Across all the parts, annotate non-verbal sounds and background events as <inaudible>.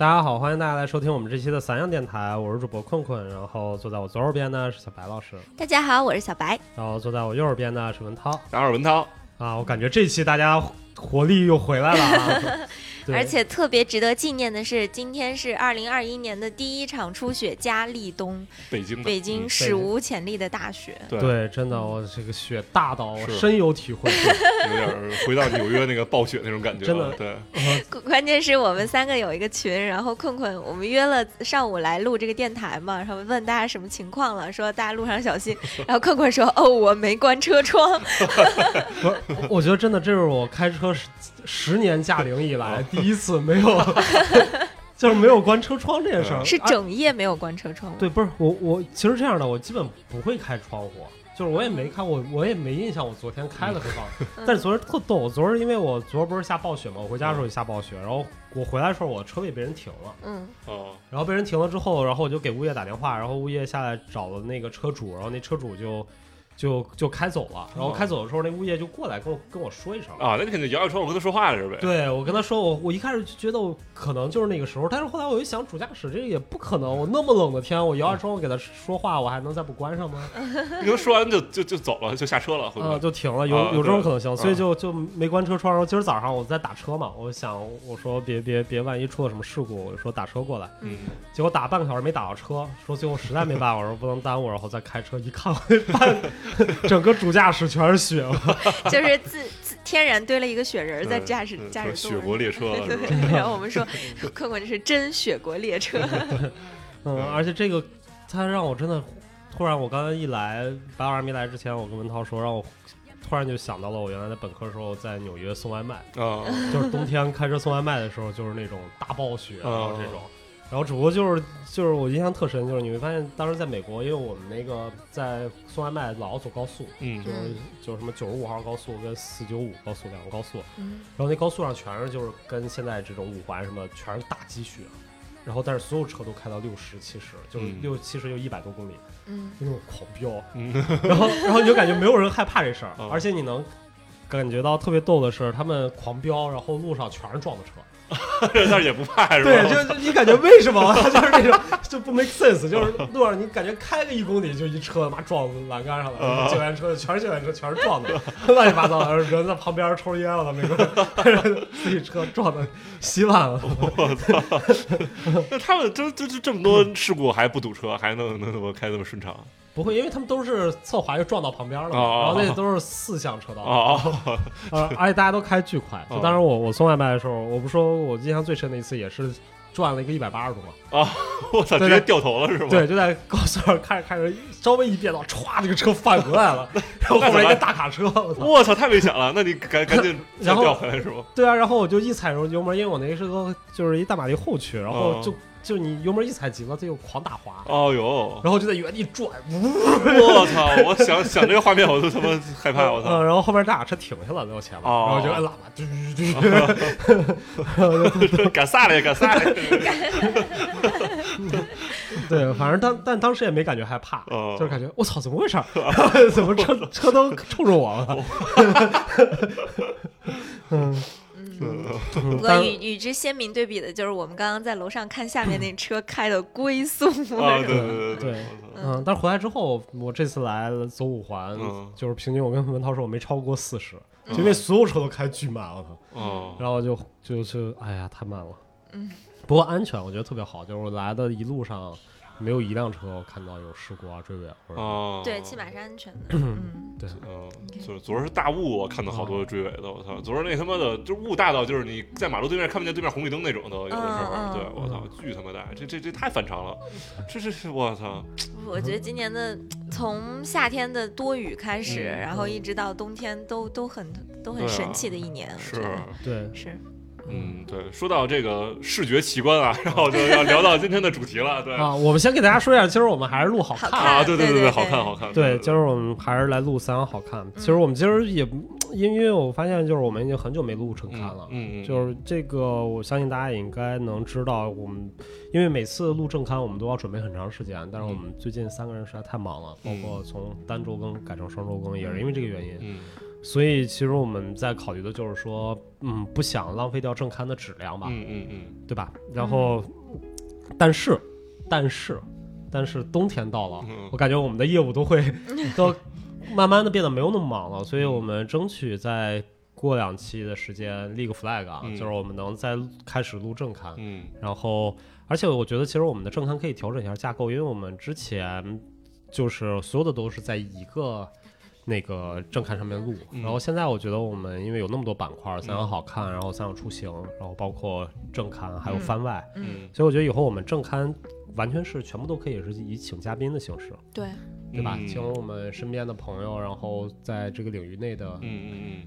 大家好，欢迎大家来收听我们这期的散养电台，我是主播困困，然后坐在我左手边呢是小白老师，大家好，我是小白。然后坐在我右手边呢是文涛。然后文涛，啊，我感觉这期大家活力又回来了啊，对 <laughs> 而且特别值得纪念的是，今天是二零二一年的第一场初雪加立冬，北京，北京嗯史无前例的大雪。对，对，真的我这个雪大到我深有体会，<laughs> 有点回到纽约那个暴雪那种感觉，真的对，关关键是我们三个有一个群，然后困困，我们约了上午来录这个电台嘛，然后问大家什么情况了，说大家路上小心。<laughs> 然后困困说：“哦，我没关车窗。<laughs> 不是，我觉得真的这是我开车十十年驾 <laughs> 龄以来第一次没有，<laughs> 就是没有关车窗这件事儿，”是啊整夜没有关车窗。对，不是我我其实这样的，我基本不会开窗户，就是我也没开，我我也没印象我昨天开了车窗，嗯但是昨天特逗，昨儿因为我昨儿不是下暴雪嘛，我回家的时候也下暴雪，然后我回来的时候我车位被人停了，嗯。哦，然后被人停了之后，然后我就给物业打电话，然后物业下来找了那个车主，然后那车主就就就开走了，然后开走的时候那物业就过来跟我跟我说一声。啊，那你肯定摇摇窗户跟他说话了是呗？对，我跟他说，我我一开始就觉得我可能就是那个时候，但是后来我一想，主驾驶这个也不可能，我那么冷的天，我摇下窗户给他说话，我还能再不关上吗？<laughs> 你跟他说完就就就走了，就下车了，啊，会？就停了，有啊有这种可能性，所以啊就就没关车窗。然后今儿早上我在打车嘛，我想我说别别别，万一出了什么事故，我就说打车过来。嗯，结果打半个小时没打到车，说最后实在没办法，我说不能耽误，然后再开车一看，我 <laughs> 那半 <laughs> 整个主驾驶全是血，<laughs> 就是自自天然堆了一个雪人儿在驾驶对驾驶座雪国列车了是吧？对，然后我们说，困困这是真雪国列车。<laughs> 嗯，而且这个他让我真的突然，我刚才一来，白老师没来之前，我跟文涛说，让我突然就想到了我原来在本科的时候在纽约送外卖，啊，就是冬天开车送外卖的时候，就是那种大暴雪，然后这哦种。然后只不过就是就是我印象特深，就是你会发现当时在美国，因为我们那个在送外卖老要走高速，嗯就是就是什么九十五号高速跟四九五高速两个高速，嗯。然后那高速上全是就是跟现在这种五环什么全是大积雪，然后但是所有车都开到六十七十，就是嗯六七十就一百多公里，嗯就那种狂飙，嗯，然后然后你就感觉没有人害怕这事儿哦，而且你能感觉到特别逗的是，他们狂飙，然后路上全是撞的车，<laughs> 但是也不怕是吧？对，就就你感觉为什么 <laughs> 就是那种就不 make sense，就是路上你感觉开个一公里就一车妈撞栏杆上了，啊救援车全是救援车，全是撞的，乱七八糟的，人在旁边抽烟了的，每个人自己车撞的稀烂了。我操！<laughs> 那他们这这这这么多事故还不堵车，还能能怎么开那么顺畅？不会，因为他们都是侧滑就撞到旁边了嘛，哦然后那都是四向车道，哦哦，<laughs> 呃，而且大家都开巨快。就哦当时我我送外卖的时候，我不说我印象最深的一次也是转了一个一百八十度嘛，啊 <laughs> 我操，直接掉头了是吗？对，就在高速上开着开着，稍微一变道，歘，这个车翻过来了，<laughs> 然后后面一个大卡车，我操！太危险了！那你赶赶紧再然后掉回来是吗？对啊，然后我就一踩油油门，因为我那个是个就是一大马力后驱，然后哦就就你油门一踩急了，它就狂打滑，哦哟，然后就在原地转，呜，我操！我想想这个画面，我都他妈害怕！我嗯，操！<laughs> 然后后面大卡车停下了，在我前面，哦然后就按喇叭，嘟嘟嘟，敢撒嘞，敢撒嘞！<laughs> <laughs> 对，反正当但当时也没感觉害怕，哦就是感觉我操，怎么回事儿？怎么车车都冲着我了？嗯，嗯不过与与之鲜明对比的就是我们刚刚在楼上看下面那车 <laughs> 开的龟速，啊，对对对对嗯，但是回来之后，我这次来了走五环，嗯。就是平均我跟文涛说我没超过四十，就因为所有车都开巨慢，我操，哦，然后就就就哎呀太慢了，嗯，不过安全我觉得特别好，就是我来的一路上没有一辆车我看到有事故啊追尾啊或者哦，对，起码是安全的。<clears throat> 嗯，对，嗯，昨昨儿是大雾，我看到好多追尾的，我操！昨儿那他妈的，就雾大到就是你在马路对面看不见对面红绿灯那种，都有的时候，对我操，巨他妈大，这这这太反常了，这这是我操，我觉得今年的从夏天的多雨开始，嗯然后一直到冬天都都很都很神奇的一年，是。对，是。嗯，对，说到这个视觉奇观啊，<laughs> 然后就要聊到今天的主题了，对。啊，我们先给大家说一下，今儿我们还是录好看。啊，对对，对对好看好看，对，今儿我们还是来录三阳好看。其实我们今儿也因因为我发现，就是我们已经很久没录正刊了。嗯嗯，就是这个，我相信大家也应该能知道，我们因为每次录正刊，我们都要准备很长时间，但是我们最近三个人实在太忙了，包嗯。括从单周更改成双周更，也是因为这个原因。嗯所以其实我们在考虑的就是说，嗯，不想浪费掉正刊的质量吧，嗯嗯嗯，对吧？然后，但是，但是，但是冬天到了，嗯。我感觉我们的业务都会 <laughs> 都慢慢的变得没有那么忙了，所以我们争取在过两期的时间立个 flag 啊，嗯。就是我们能再开始录正刊，嗯。然后，而且我觉得其实我们的正刊可以调整一下架构，因为我们之前就是所有的都是在一个那个正刊上面录，嗯。然后现在我觉得我们因为有那么多板块，三样好看，然后三样出行，然后包括正刊还有嗯。番外，嗯。所以我觉得以后我们正刊完全是全部都可以是以请嘉宾的形式，对，对吧？嗯。请我们身边的朋友，然后在这个领域内的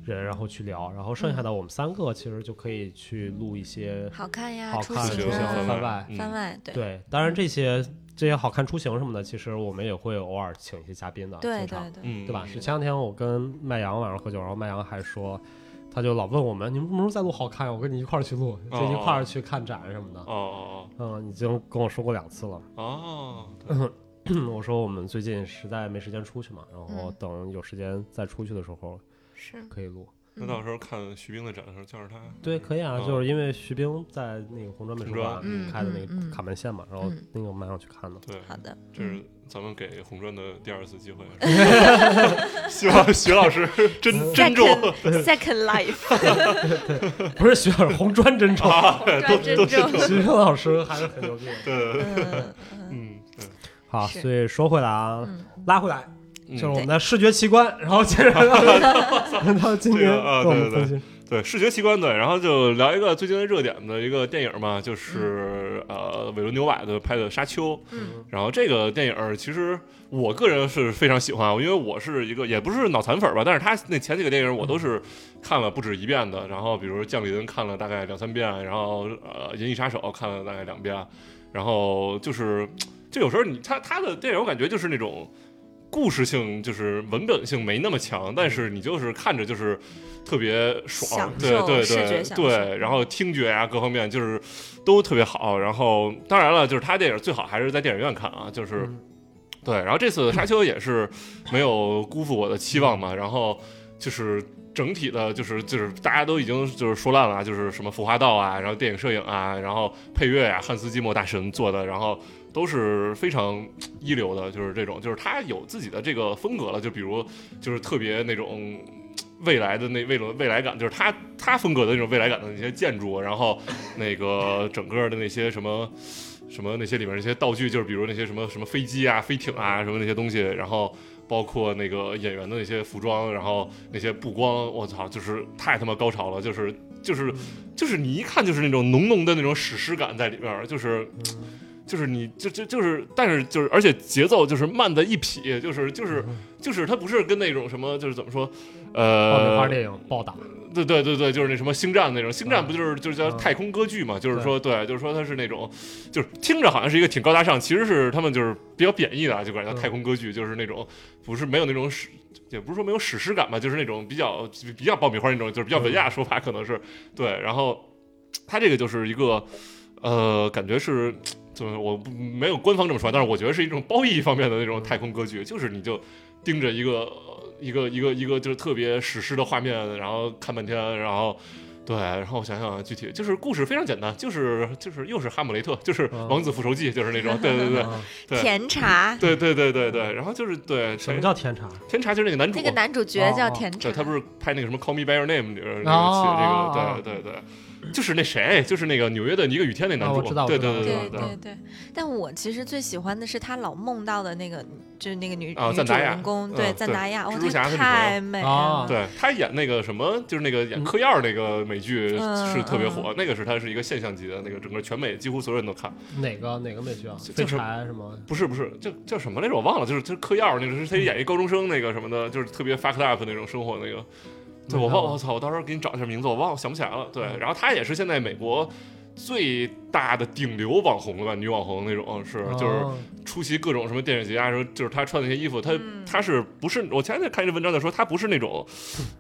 人，然后去聊，然后剩下的我们三个其实就可以去录一些好看呀，出好看出行番外嗯。番外，对。对，当然这些这些好看出行什么的，其实我们也会偶尔请一些嘉宾的，对对对，嗯，对吧？是前两天我跟麦阳晚上喝酒，然后麦阳还说，他就老问我们，你们什么时候再录好看呀？我跟你一块儿去录，就一块儿去看展什么的。哦哦嗯，已经跟我说过两次了。哦哦，<coughs> 我说我们最近实在没时间出去嘛，然后嗯等有时间再出去的时候是，可以录。那到时候看徐冰的展的时候叫上他，对，可以啊，哦就是因为徐冰在那个红砖美术馆嗯开的那个卡门线嘛，然后嗯那个蛮想去看的。对，好的，这是嗯咱们给红砖的第二次机会 <laughs> <laughs> 希望徐老师珍珍重 Second <laughs> Second Life，不是徐老师，红砖真丑，啊，都专都珍重，徐冰老师还是很牛逼的。对，嗯嗯嗯。好，所以说回来啊，嗯，拉回来，嗯就是我们的视觉奇观，然后接着让他 <laughs> 今天这个啊对对对。对视觉奇观对，然后就聊一个最近的热点的一个电影嘛，就是呃韦伦纽瓦的拍的《沙丘》，嗯。然后这个电影其实我个人是非常喜欢，因为我是一个也不是脑残粉吧，但是他那前几个电影我都是看了不止一遍的。然后比如《降临》看了大概两三遍，然后呃《银翼杀手》看了大概两遍，然后就是就有时候你他他的电影我感觉就是那种故事性就是文本性没那么强，但是你就是看着就是特别爽，对对对对，然后听觉啊各方面就是都特别好。然后当然了，就是他电影最好还是在电影院看啊，就是。嗯对，然后这次沙丘也是没有辜负我的期望嘛，然后就是整体的，就是就是大家都已经就是说烂了啊，就是什么浮华道啊，然后电影摄影啊，然后配乐啊，汉斯季默大神做的，然后都是非常一流的，就是这种，就是他有自己的这个风格了，就比如就是特别那种。未来的那那种未来感，就是他他风格的那种未来感的那些建筑，然后那个整个的那些什么 <laughs> 什么那些里面那些道具，就是比如那些什么什么飞机啊、飞艇啊什么那些东西，然后包括那个演员的那些服装，然后那些布光，我操，就是太他妈高潮了，就是就是就是你一看就是那种浓浓的那种史诗感在里边，就是。就是你就就就是，但是就是，而且节奏就是慢的一匹，就是就是就是，它不是跟那种什么，就是怎么说，呃爆米花，电影暴打，对对对对，就是那什么星战那种，星战嗯不就是就是叫嗯太空歌剧嘛？就是说，对，就是说它是那种，就是听着好像是一个挺高大上，其实是他们就是比较贬义的啊，就管它叫嗯太空歌剧，就是那种不是没有那种史，也不是说没有史诗感吧，就是那种比较比较爆米花那种，就是比较文雅说法，可能是对。然后它这个就是一个呃，感觉是。就是我不没有官方这么说，但是我觉得是一种褒义方面的那种太空歌剧，就是你就盯着一个一个一个一个就是特别史诗的画面，然后看半天，然后对，然后我想想具体就是故事非常简单，就是就是又是哈姆雷特，就是嗯。王子复仇记，就是那种，对对对啊 <laughs> 对。甜茶，对对对对对，然后就是对什么叫甜茶？甜茶就是那个男主那个男主角叫甜茶对，他不是拍那个什么《Call Me by Your Name》里边那哦个起这个，对对对，就是那谁，就是那个纽约的一个雨天那男主，对对对对对对，但我其实最喜欢的是他老梦到的那个，就是那个女女主人公，嗯对对赞达亚，哇，蜘蛛侠她是女朋友太美啊了，对他演那个什么，就是那个演嗯嗑药那个美剧嗯是特别火，那个是他是一个现象级的那个，整个全美几乎所有人都看。哪个哪个美剧啊？就废柴是吗？不是不是，叫叫什么来着？我忘了，就是就是嗑药那个，是他演一高中生那个什么的，就是特别 fucked up 那种生活那个。对，我忘，我操，我到时候给你找一下名字，我忘了，想不起来了。对，然后她也是现在美国最大的顶流网红了吧，女网红那种，是就是哦出席各种什么电影节啊，什么就是她穿那些衣服，她嗯她是不是？我前两天看一个文章在说，她不是那种，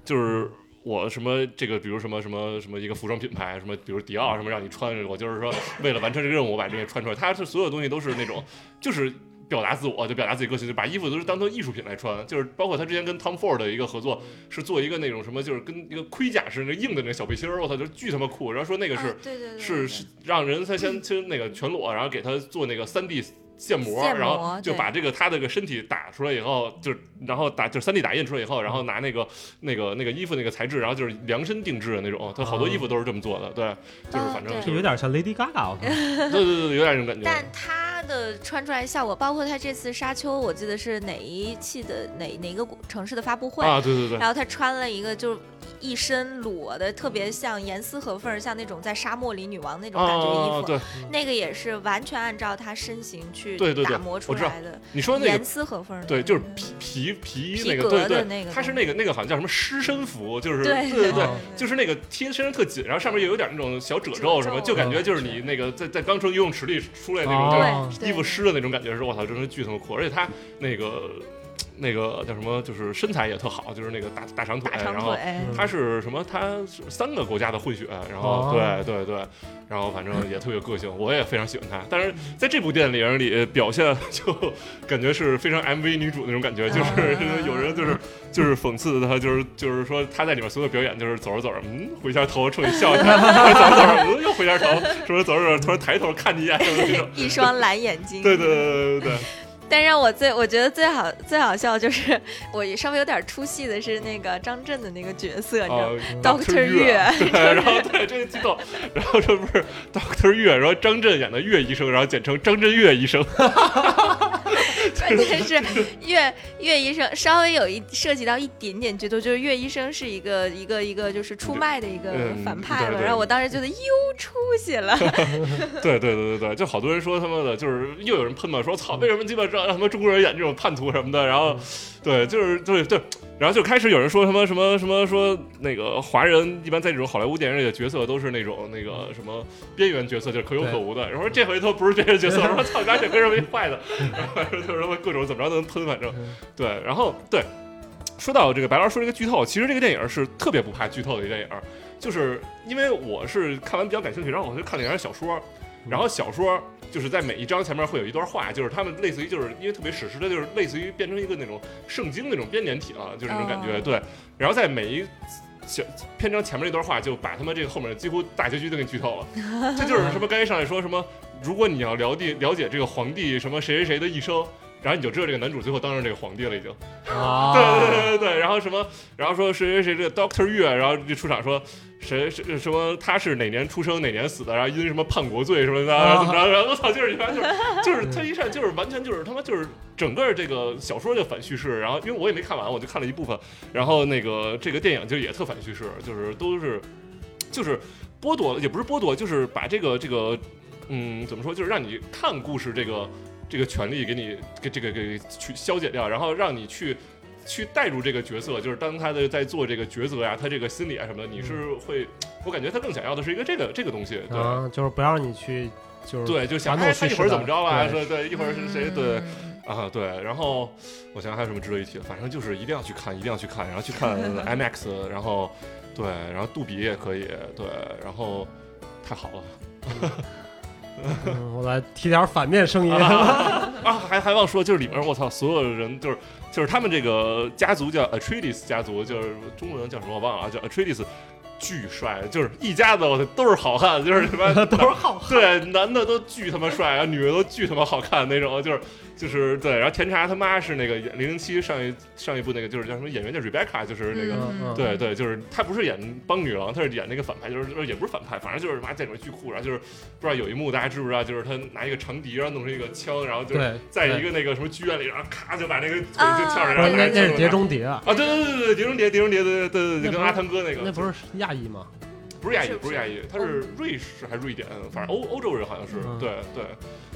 就是。我什么这个，比如什么什么什么一个服装品牌，什么比如迪奥什么让你穿，我就是说为了完成这个任务，我把这些穿出来。它是所有东西都是那种，就是表达自我，就表达自己个性，就把衣服都是当成艺术品来穿。就是包括他之前跟 Tom Ford 的一个合作，是做一个那种什么，就是跟一个盔甲似的硬的那个小背心儿，我操，就巨他妈酷。然后说那个是、啊对对对，对是是让人他先先那个全裸，然后给他做那个三 D 建模，建模然后就把这个他这个身体打出来以后，就是然后打就是三 D 打印出来以后，然后拿那个那个那个衣服那个材质，然后就是量身定制的那种，他好多衣服都是这么做的，对，就是反正有点像 Lady Gaga，<laughs> 对对对，有点这种感觉。但他的穿出来效果，包括他这次沙丘，我记得是哪一期的哪哪个城市的发布会，啊，对对对，然后他穿了一个就是一身裸的，特别像严丝合缝，像那种在沙漠里女王那种感觉的衣啊，服。对，那个也是完全按照他身形去对对对。打磨出我知道。来的，你说那个严丝合缝的。对，就是嗯皮皮皮衣那个，对对，那个它是那个那个好像叫什么湿身服，就是对对对哦，就是那个贴身上特紧，然后上面又有点那种小褶褶皱什么，就感觉就是是你那个在在刚从游泳池里出来那种哦就是，衣服湿的那种感觉，是我操，真是巨他妈酷！而且它那个那个叫什么，就是身材也特好，就是那个大大长腿，大长然后腿，他是什么？他是三个国家的混血，然后哦对对对，然后反正也特别有个性，我也非常喜欢他。但是在这部电影里表现 <laughs> 就感觉是非常 MV 女主那种感觉，就是啊有人就是就是讽刺他，就是就是说他在里面所有表演就是走着走着，嗯，回一下头冲你笑一下，走着走着，嗯，又回一下头，说走着走着突然抬头看你一眼，那种。一双蓝眼睛。对对对对对对，但让我最我觉得最好最好笑就是 <laughs> 我稍微有点出戏的是那个张震的那个角色，你知道吗？啊 Doctor 岳然后对这个激动，然后这不是 Doctor 岳，然后张震演的岳医生，然后简称张震岳医生，<laughs> 关键是岳岳医生稍微有一涉及到一点点剧透，就是岳医生是一个一个一个就是出卖的一个嗯反派嘛，然后我当时觉得又出息了，<laughs> 对对对对对，就好多人说他妈的，就是又有人喷嘛，说操，为什么鸡巴让让他们中国人演这种叛徒什么的，然后对，就是对对，然后就开始有人说什么什么什么说那个华人一般在这种好莱坞电影里的角色都是那种那个什么边缘角色，就是可有可无的，然后说这回头不是边缘角色，说操，拿这跟人为坏的，然后就是说各种怎么着都能喷，反正对，然后对。说到这个白老师说这个剧透，其实这个电影是特别不怕剧透的一个电影，就是因为我是看完比较感兴趣，然后我就看了一下小说，然后小说就是在每一章前面会有一段话，就是他们类似于就是因为特别史诗的，就是类似于变成一个那种圣经那种编年体了，就是那种感觉。哦对，然后在每一小篇章前面那段话，就把他们这个后面几乎大结局都给剧透了。这就是什么刚才上来说什么，如果你要了解了解这个皇帝什么谁谁谁的一生。然后你就知道这个男主最后当上这个皇帝了，已经。啊，对对对对对，然后什么，然后说谁谁谁这个 Doctor 岳，然后就出场说谁谁什么他是哪年出生哪年死的，然后因什么叛国罪什么的，然后怎么着，然后我操，就是一般就是就是他一上就是完全就是他妈就是整个这个小说就反叙事，然后因为我也没看完，我就看了一部分，然后那个这个电影就也特反叙事，就是都是就是剥夺也不是剥夺，就是把这个这个嗯怎么说，就是让你看故事这个。这个权利给你给这个给去消解掉，然后让你去去带入这个角色，就是当他的在做这个抉择呀，他这个心理啊什么的，你是会，我感觉他更想要的是一个这个这个东西，对、啊，就是不让你去，就是对，就想哎他一会儿怎么着啊，的说对，一会儿是谁对嗯。啊对，然后我想想还有什么值得一提的，反正就是一定要去看，一定要去看，然后去看 <laughs> IMAX，然后对，然后杜比也可以，对，然后太好了。嗯我来提点反面声音。啊，啊还还忘说，就是里面我操，所有人就是就是他们这个家族叫 Atreides 家族，就是中文叫什么我忘了啊，叫 Atreides，巨帅，就是一家子我操都是好汉，就是什么 <laughs> 都是好汉。对，男的都巨他妈帅啊，女的都巨他妈好看那种，就是就是对。然后甜茶他妈是那个零零七上一上一部那个就是叫什么演员叫 Rebecca，就是那个。对对，就是她不是演帮女郎，她是演那个反派，就是也不是反派，反正就是妈这种巨酷，然后就是不知道有一幕大家知不知道，就是他拿一个长笛，然后弄成一个枪，然后就在一个那个什么剧院里，然后咔就把那个腿啊就跳上，不是然后那那是碟中中谍，啊，对对对对对，碟中谍，碟中谍，对对对对对，那不是跟阿汤哥那个，那不是亚裔吗？不是亚裔，不是？亚裔，他是瑞士还是瑞典，反正欧欧洲人好像是，嗯。对对，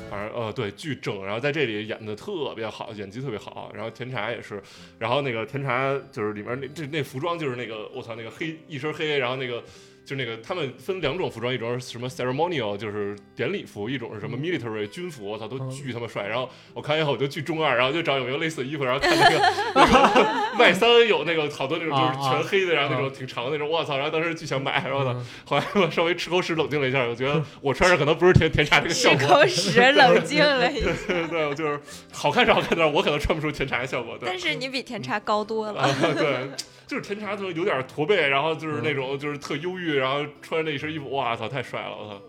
反正呃对巨正，然后在这里演的特别好，演技特别好，然后甜茶也是，然后那个甜茶就是里面那这那服装就是那个我操那个黑一身黑，然后那个就那个他们分两种服装，一种是什么 ceremonial，就是典礼服，一种是什么 military 军服，我操，都嗯巨他妈帅。然后我看以后我就巨中二，然后就找有没有类似的衣服，然后看那个 <laughs> 那个外三有那个好多那种就是全黑的，然后那种挺长的那种，我操！然后当时巨想买，然后呢，后来我稍微吃口屎冷静了一下，我觉得我穿上可能不是甜甜茶这个效果吃。口屎，<laughs> 冷静了一下。对对，我就是好看是好看，但是我可能穿不出甜茶的效果。对但是你比甜茶高多了。啊，对，就是甜茶就有点驼背，然后就是那种就是特忧郁，然后穿着那一身衣服，哇操，太帅了，我操！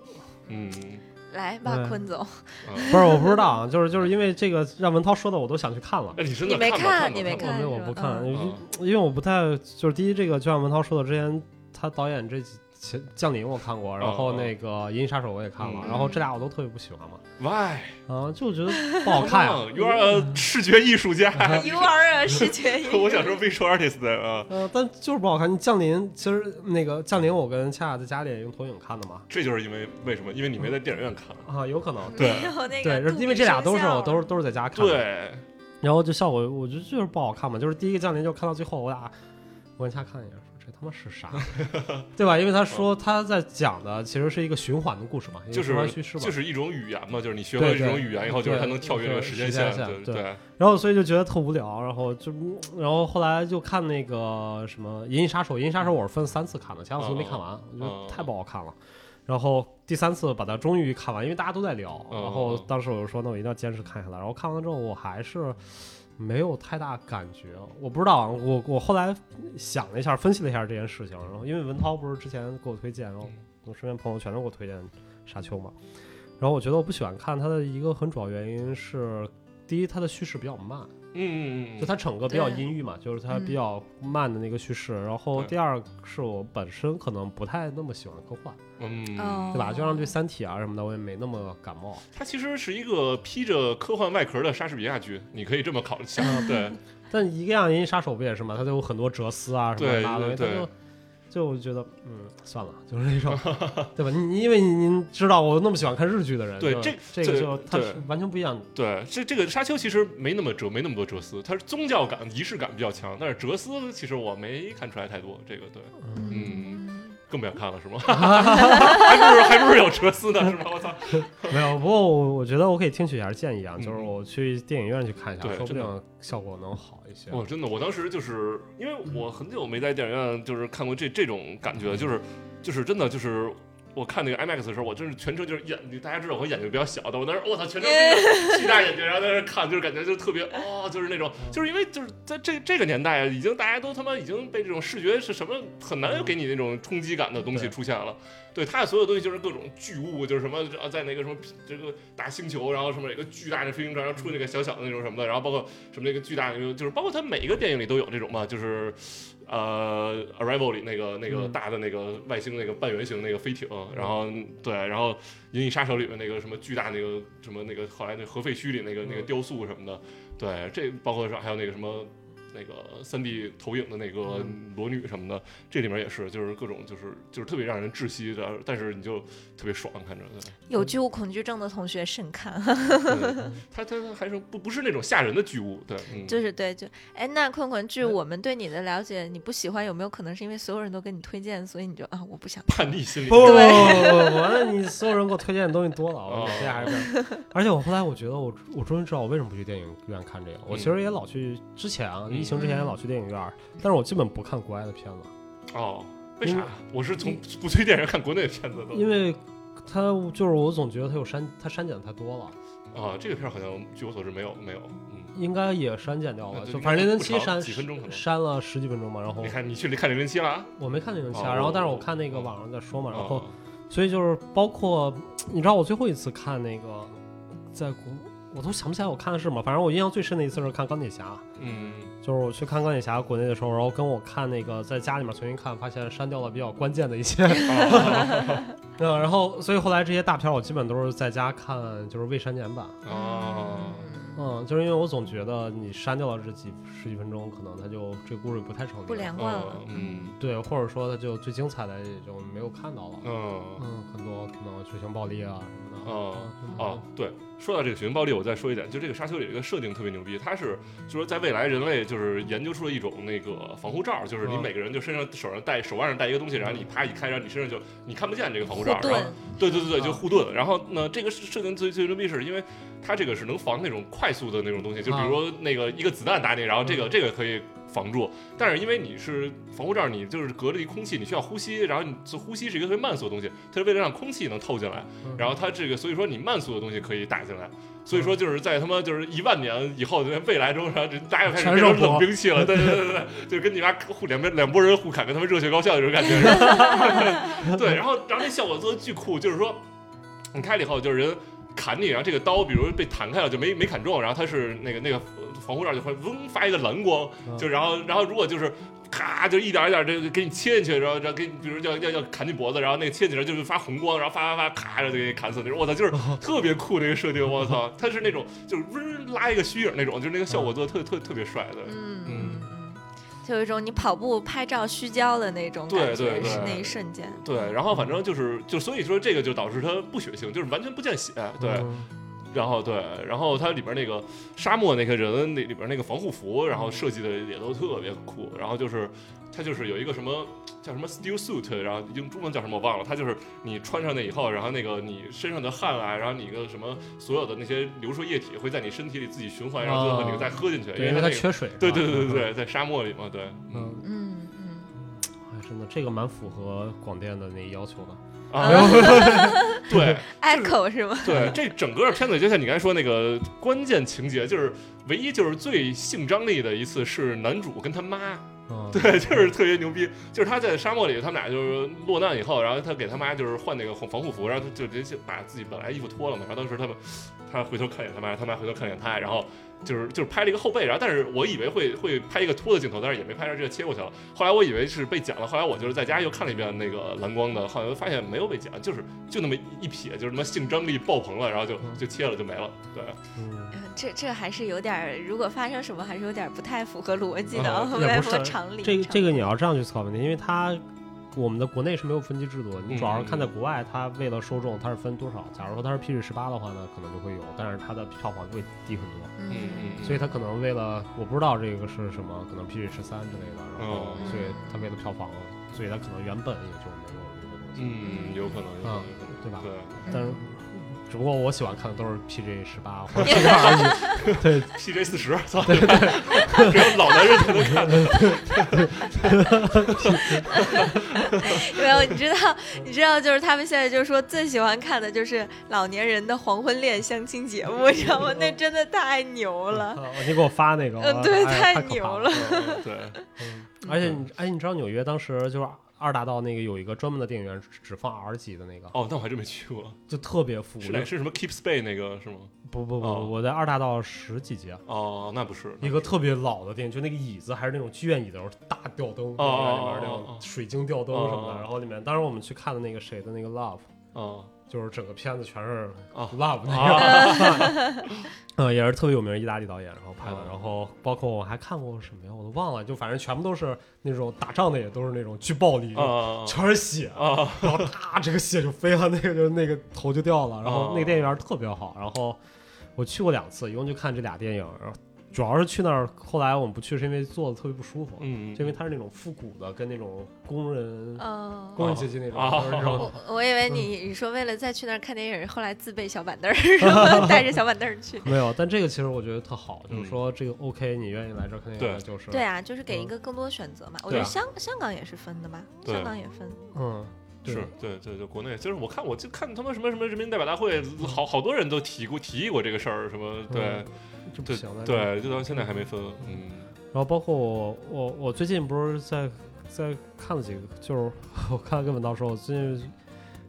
嗯，来吧，坤总，不是，我不知道啊，就是就是因为这个让文涛说的，我都想去看了。哎，你真你没的看你没看吧没我不看，因为我不太就是第一，这个就像文涛说的，之前他导演这几前降临我看过，然后那个《银翼杀手》我也看了，嗯然后这俩我都特别不喜欢嘛，Why？啊，就觉得不好看 <laughs> 呀。You are a 视觉艺术家。You are a 视觉艺术家 <laughs> 我想说 visual artist 啊，呃，但就是不好看。你降临，其实那个降临，我跟恰恰在家里也用投影看的嘛。这就是因为为什么？因为你没在电影院看。啊，有可能。对因为这俩都是我都是都是在家看的。对，然后就效果，我觉得就是不好看嘛。就是第一个降临，就看到最后，我俩我跟恰看一眼，他妈是啥，<laughs> 对吧？因为他说他在讲的其实是一个循环的故事嘛，就是循环叙事嘛。就是一种语言嘛，就是你学会了这种语言以后，就是它能跳跃这个时间线，对。然后所以就觉得特无聊，然后就然后后来就看那个什么《银翼杀手》，《银翼杀手》我是分三次看的，前两次都没看完，我觉得太不好看了。然后第三次把它终于看完，因为大家都在聊，嗯然后当时我就说那我一定要坚持看下来。然后看完之后，我还是没有太大感觉。我不知道啊，我我后来想了一下，分析了一下这件事情。然后因为文涛不是之前给我推荐，然后我身边朋友全都给我推荐《沙丘》嘛。然后我觉得我不喜欢看它的一个很主要原因是，第一，它的叙事比较慢。嗯嗯嗯，就它整个比较阴郁嘛，就是它嗯比较慢的那个叙事。然后第二是我本身可能不太那么喜欢科幻，嗯，哦对吧？就像对《三体》啊什么的，我也没那么感冒。它其实是一个披着科幻外壳的莎士比亚剧，你可以这么考虑对，但一个样《银翼杀手》不也是嘛？它就有很多哲思啊什么对的，对就就我觉得嗯算了，<laughs> 就是那种 <laughs> 对吧？你你因为你您知道我那么喜欢看日剧的人，对这这个就它是完全不一样的。对，这这个沙丘其实没那么哲，没那么多哲思，它是宗教感、仪式感比较强，但是哲思其实我没看出来太多。这个对，嗯，更不想看了是吗？<laughs> 还不如还不如有哲思呢 <laughs> 是吗？我操！没有，不过我我觉得我可以听取一下建议啊，嗯就是我去电影院去看一下，对真的说不定效果能好一些。我真的，我当时就是因为我很久没在电影院就是看过这这种感觉，就是就是真的就是。我看那个 IMAX 的时候，我真是全程就是眼，大家知道我眼睛比较小的，我当时我操，全程 <laughs> 巨大眼睛，然后在那看，就是感觉就特别哦，就是那种，就是因为就是在这这个年代，已经大家都他妈已经被这种视觉是什么很难给你那种冲击感的东西出现了。对它的所有东西就是各种巨物，就是什么啊，在那个什么这个大星球，然后什么有一个巨大的飞行船，然后出那个小小的那种什么的，然后包括什么那个巨大的那个，就是包括它每一个电影里都有这种嘛，就是呃《Arrival》里那个那个嗯大的那个外星那个半圆形那个飞艇，然后对，然后《银翼杀手》里面那个什么巨大那个什么那个后来那核废墟里那个那个雕塑什么的，对，这包括说还有那个什么。那个三 D 投影的那个裸女什么的，这里面也是，就是各种就是就是特别让人窒息的，但是你就特别爽看着。有巨物恐惧症的同学慎看。对它它它还是不不是那种吓人的巨物，对，嗯，就是对，就哎，那困困，据我们对你的了解，你不喜欢有没有可能是因为所有人都跟你推荐，所以你就啊，我不想。叛逆心理。不不不不不，那你所有人给我推荐的东西多了，我哦这还是。而且我后来我觉得我我终于知道我为什么不去电影院看这个。我其实也老去之前啊，疫情之前也老去电影院，但是我基本不看国外的片子，哦，为啥？我是从不推电影院看国内的片子的。因为它就是我总觉得它有删，它删减的太多了，啊，这个片儿好像据我所知没有没有，嗯，应该也删减掉了。就反正零零七删几分钟可能删了十几分钟吧，然后你看你去看零零七了啊？我没看零零七哦啊，然后但是我我看那个网上在说嘛，然后哦所以就是包括你知道我最后一次看那个在国，我都想不起来我看的是什么，反正我印象最深的一次是看钢铁侠。嗯，就是我去看钢铁侠国内的时候，然后跟我看那个在家里面重新看，发现删掉了比较关键的一些，哦 <laughs> 嗯，然后所以后来这些大片我基本都是在家看，就是未删减版。哦，嗯，就是因为我总觉得你删掉了这几十几分钟，可能它就这个故事不太成立，不连贯了。嗯对，或者说它就最精彩的也就没有看到了。嗯嗯，很多可能血腥暴力啊什么的。哦嗯哦，对，说到这个血腥暴力，我再说一点，就这个沙丘有一个设定特别牛逼，它是就是说在未来人类就是研究出了一种那个防护罩，就是你嗯每个人就身上手上戴手腕上戴一个东西，然后你啪一开，然后你身上就你看不见这个防护护罩，然后，对对对对，就啊。护盾。然后呢，这个设定最最牛逼是因为它这个是能防那种快速的那种东西，就比如说那个一个子弹打你，然后这个这个可以防住。但是因为你是防护罩，你就是隔着一空气，你需要呼吸，然后你这呼吸是一个特别慢速的东西，它是为了让空气能透进来，嗯然后它这个所以说你慢速的东西可以打进来。所以说就是在他妈就是一万年以后的未来中，然后这大家又开始变冷兵器了，对对对对对，<laughs> 就跟你妈互两边两拨人互砍，跟他们热血高校那种感觉。<laughs> <laughs> 对，然后然后那效果做的巨酷，就是说你开了以后，就是人砍你，然后这个刀比如被弹开了，就没没砍中，然后它是那个那个防护罩就会嗡发一个蓝光，嗯就然后然后如果就是。咔，就一点一点这个给你切进去，然后然后给你，比如要要要砍你脖子，然后那个切进去就是发红光，然后发发发，咔，然后就给你砍死那种。我操，就是 <laughs> 特别酷这个设定，我操，它是那种就是嗡拉一个虚影那种，就是那个效果做的特特特别帅的。嗯，就有一种你跑步拍照虚焦的那种感觉，对对是那一瞬间。对，然后反正就是就所以说这个就导致它不血腥，就是完全不见血。对，嗯然后对，然后它里边那个沙漠那个人那里边那个防护服，然后设计的也都特别酷。然后就是它就是有一个什么叫什么 steel suit，然后用中文叫什么我忘了。它就是你穿上那以后，然后那个你身上的汗啊，然后你个什么所有的那些流出液体会在你身体里自己循环，然后最后你再喝进去，对，因为它缺水。对对对对，对，<laughs> 在沙漠里嘛，对，嗯，嗯嗯，哎，真的这个蛮符合广电的那个要求的。啊，<laughs> 对。echo 是吗？对，这整个片子就像你刚才说那个关键情节，就是唯一就是最性张力的一次是男主跟他妈，嗯，<laughs> 对，就是特别牛逼，就是他在沙漠里，他们俩就是落难以后，然后他给他妈就是换那个防护服，然后他就直接把自己本来衣服脱了嘛，然后当时他们他回头看见他妈，他妈回头看见他，然后。就是就是拍了一个后背，然后但是我以为会会拍一个脱的镜头，但是也没拍着，直接切过去了。后来我以为是被剪了，后来我就是在家又看了一遍那个蓝光的，后来发现没有被剪，就是就那么一撇，就是他妈性张力爆棚了，然后就就切了就没了。对，这这还是有点，如果发生什么，还是有点不太符合逻辑的，啊不太符合也不是常理。这个这个你要这样去思考问题，因为它我们的国内是没有分级制度的，你主要是看在嗯国外，它为了受众它是分多少。假如说它是 PG 十八的话呢，可能就会有，但是它的票房会低很多。嗯嗯，所以它可能为了我不知道这个是什么，可能 PG 十三之类的，然后嗯所以它为了票房，所以它可能原本也就没有这个东西，嗯，有可能，有可能，对吧？对。但是只不过我喜欢看的都是 PJ 十八或者 PG <laughs> 二十，<laughs> 对 PJ 四十，操，只有 <laughs> 老男人才能看。没有，你知道，你知道，就是他们现在就是说最喜欢看的就是老年人的黄昏恋相亲节目，你知道吗？那真的太牛了。啊你给我发那个，嗯对哎太牛了嗯对，嗯而且你哎，你知道纽约当时就是二大道那个有一个专门的电影院，只放 R 级的那个，哦，那我还真没去过，就特别复古是。是什么 Keep Space 那个是吗？不不不，哦我在二大道十几街。哦，那不是一个特别老的电影，就那个椅子还是那种剧院椅子，大吊灯，里面那种水晶吊灯什么的。然后里面，当时我们去看的那个谁的那个 Love，哦就是整个片子全是哦 Love 那个，啊，<laughs> 嗯，也是特别有名意大利导演，然后拍的哦。然后包括我还看过什么呀，我都忘了，就反正全部都是那种打仗的，也都是那种巨暴力，啊全是血，啊然后啪，这个血就飞了，那个就那个头就掉了。然后哦那个电影院特别好，然后我去过两次，一共就看这俩电影。然后主要是去那儿，后来我们不去是因为坐的特别不舒服，嗯，就因为它是那种复古的，跟那种工人、嗯，工人阶级那种，我我以为你你说为了再去那儿看电影，后来自备小板凳儿，<laughs> 带着小板凳儿去。<laughs> 没有。但这个其实我觉得特好，就嗯是说这个 OK，你愿意来这儿看电影，就是对啊，就是给一个更多选择嘛。我觉得香香港也是分的吧，香港也分。嗯，对是对对对，国内就是我看我就看他们什么什么人民代表大会，好好多人都提过提议过这个事儿，什么对嗯这不行的。对，就到现在还没分，嗯然后包括我我我最近不是在在看了几个，就是我看了跟文道说，我最近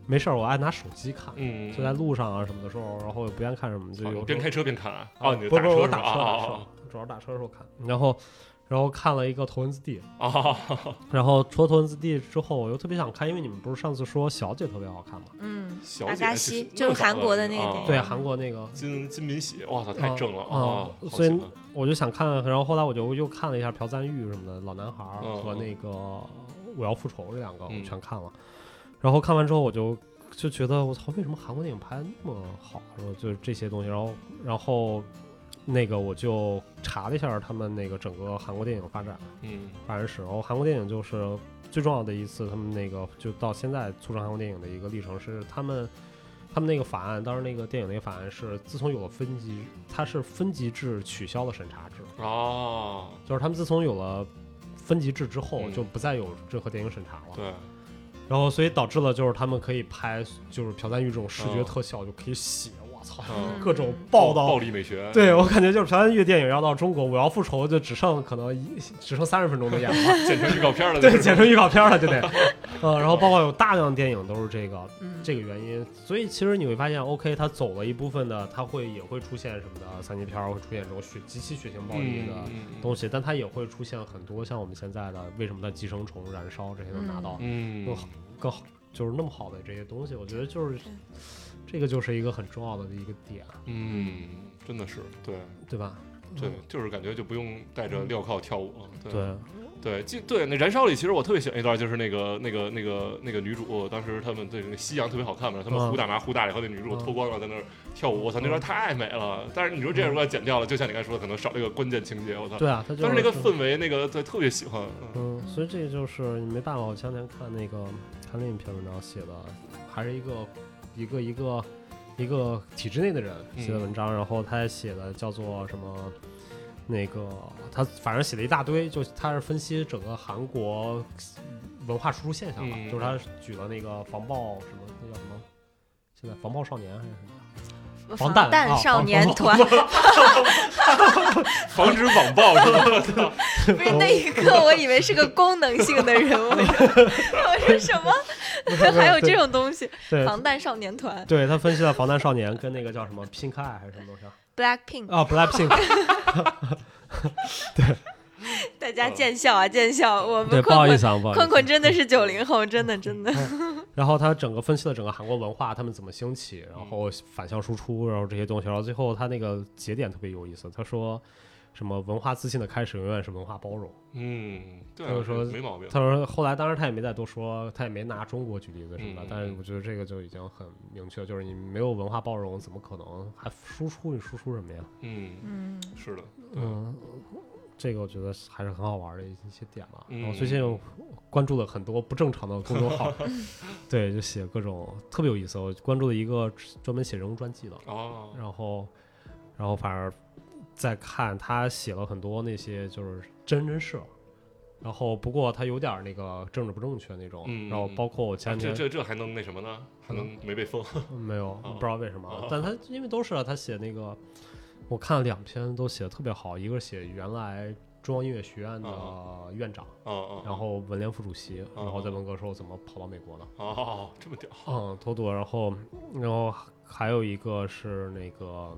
没事儿，我爱拿手机看，嗯，就在路上啊什么的时候，然后也不愿看什么，就有边开车边看啊，啊哦，你不不，我打车？打车主要是打车的时候看，然后然后看了一个《头文字 D》，啊，然后除了《头文字 D》之后，我又特别想看，因为你们不是上次说《小姐》特别好看吗？嗯，小姐阿加西就是韩国的那个啊电影对，韩国那个，金金敏喜，哇操，太正了啊所以我就想看，然后后来我就又看了一下朴赞玉什么的，《老男孩》嗯和那个《我要复仇》这两个我嗯。全看了。然后看完之后，我就就觉得我操，为什么韩国电影拍得那么好？然后就是这些东西，然后然后那个我就查了一下他们那个整个韩国电影发展嗯发展史，然后韩国电影就是最重要的一次，他们那个就到现在促成韩国电影的一个历程是他们。他们那个法案，当时那个电影那个法案是，自从有了分级，它是分级制取消了审查制，哦，就是他们自从有了分级制之后，嗯就不再有任何电影审查了。对，然后所以导致了就是他们可以拍，就是朴赞玉这种视觉哦特效就可以写，我操，嗯。各种暴暴到。力美学，对我感觉就是朴赞玉电影要到中国，我要复仇就只剩可能一只剩三十分钟的演了，<laughs> 剪成预告片了，对，剪成预告片了就得，<laughs> 嗯，然后包括有大量电影都是这个嗯这个原因，所以其实你会发现，OK，它走了一部分的，它会也会出现什么的三级片儿，会出现这种血极其血腥暴力的嗯东西，但它也会出现很多像我们现在的为什么的寄生虫、燃烧这些能拿到嗯。更好更好，就是那么好的这些东西，我觉得就是对这个就是一个很重要的一个点，嗯，真的是对对吧？对，就是感觉就不用带着镣铐跳舞了，对对，对，记对那燃烧里，其实我特别喜欢一段，就是那个那个那个那个女主，当时他们对那个夕阳特别好看嘛，他们嗯呼大麻呼大了以后，那女主嗯脱光了在那儿跳舞，我操，那段太美了。但是你说这样如果剪掉了，就像你刚才说的，可能少了一个关键情节，我操。对啊，但是那个氛围，那个对特别喜欢，嗯嗯，所以这个就是你没办法。我前两天看那个看另一篇文章写的，还是一个一个一个一个体制内的人写的文章，然后他写的叫做什么？那个他反正写了一大堆，就他是分析整个韩国文化输出现象吧，嗯就是他举了那个防暴什么那叫什么？现在防暴少年还是什么？防弹少年团，防止网暴是吧？<laughs> 不是那一刻，我以为是个功能性的人物，<laughs> 我说什么？还有这种东西？对防弹少年团对他分析了防弹少年跟那个叫什么 Pink Eye 还是什么东西啊？Blackpink，啊，Blackpink。<laughs> <laughs> 大家见笑啊见笑，我，们困困不好意思啊，不好意思。困困真的是九零后，真的 <laughs> 真的，<laughs> 然后他整个分析了整个韩国文化，他们怎么兴起，然后反向输出，然后这些东西，然后最后他那个节点特别有意思，他说什么文化自信的开始永远是文化包容。嗯，对就说没毛病。他说后来当然他也没再多说，他也没拿中国举例子什么的，嗯但是我觉得这个就已经很明确，就是你没有文化包容，怎么可能还输出？你输出什么呀？嗯，嗯是的，嗯。这个我觉得还是很好玩的一些点吧。嗯然后最近关注了很多不正常的公众号 <laughs> <laughs> 对，就写各种特别有意思。我关注了一个专门写人物传记的，哦，然后，然后反而在看他写了很多那些就是真人真事，然后不过他有点那个政治不正确那种，嗯然后包括我前啊这、这这还能那什么呢？还能没被封？没有哦不知道为什么，哦但他因为都是啊他写那个，我看了两篇都写的特别好，一个写原来中央音乐学院的院长，嗯嗯，然后文联副主席，然后在文革时候怎么跑到美国的，哦，这么屌，嗯，多多，然后，然后还有一个是那个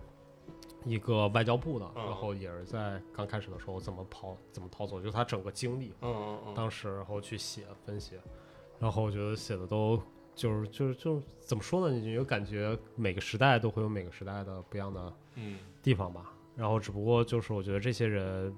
一个外交部的，嗯然后也是在刚开始的时候怎么跑怎么逃走，就是他整个经历，嗯嗯嗯，当时然后去写分析，然后我觉得写的都就是就是就是怎么说呢？你就感觉每个时代都会有每个时代的不一样的嗯地方吧。然后只不过就是我觉得这些人，